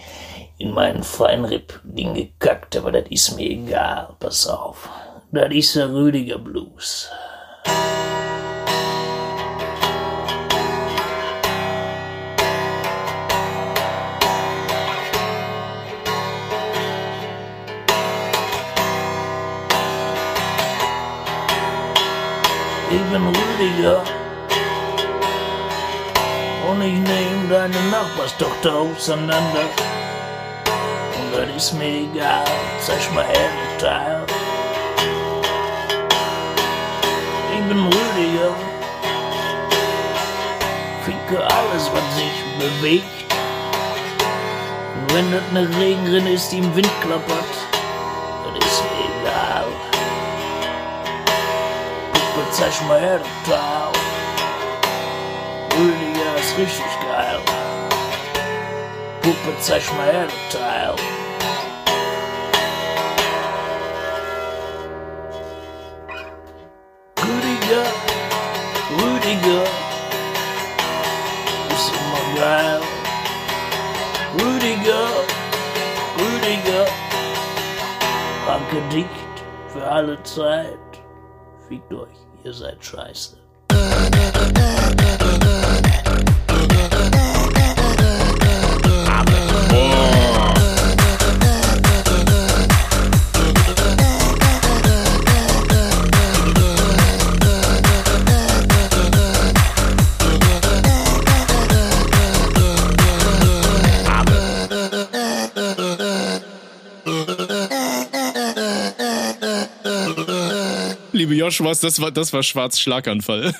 in meinen Feinripp-Ding gekackt, aber das ist mir egal. Pass auf. Das ist der Rüdiger Blues. Ich bin Rüdiger. Und ich nehme deine Nachbarstochter auseinander. Und das ist mir egal. Zeig mal das Teil. Ich bin Rüdiger. Ficke alles, was sich bewegt. Und wenn das eine Regenrinne ist, die im Wind klappert, zeig mal her, das Teil. Rüdiger ist richtig geil. Puppe, zeig mal her, das Teil. Rüdiger, Rüdiger, ist immer geil. Rüdiger, Rüdiger, Ranke dicht für alle Zeit. Fickt euch, ihr seid scheiße. Liebe Joshuas, das war, das war Schwarz Schlaganfall.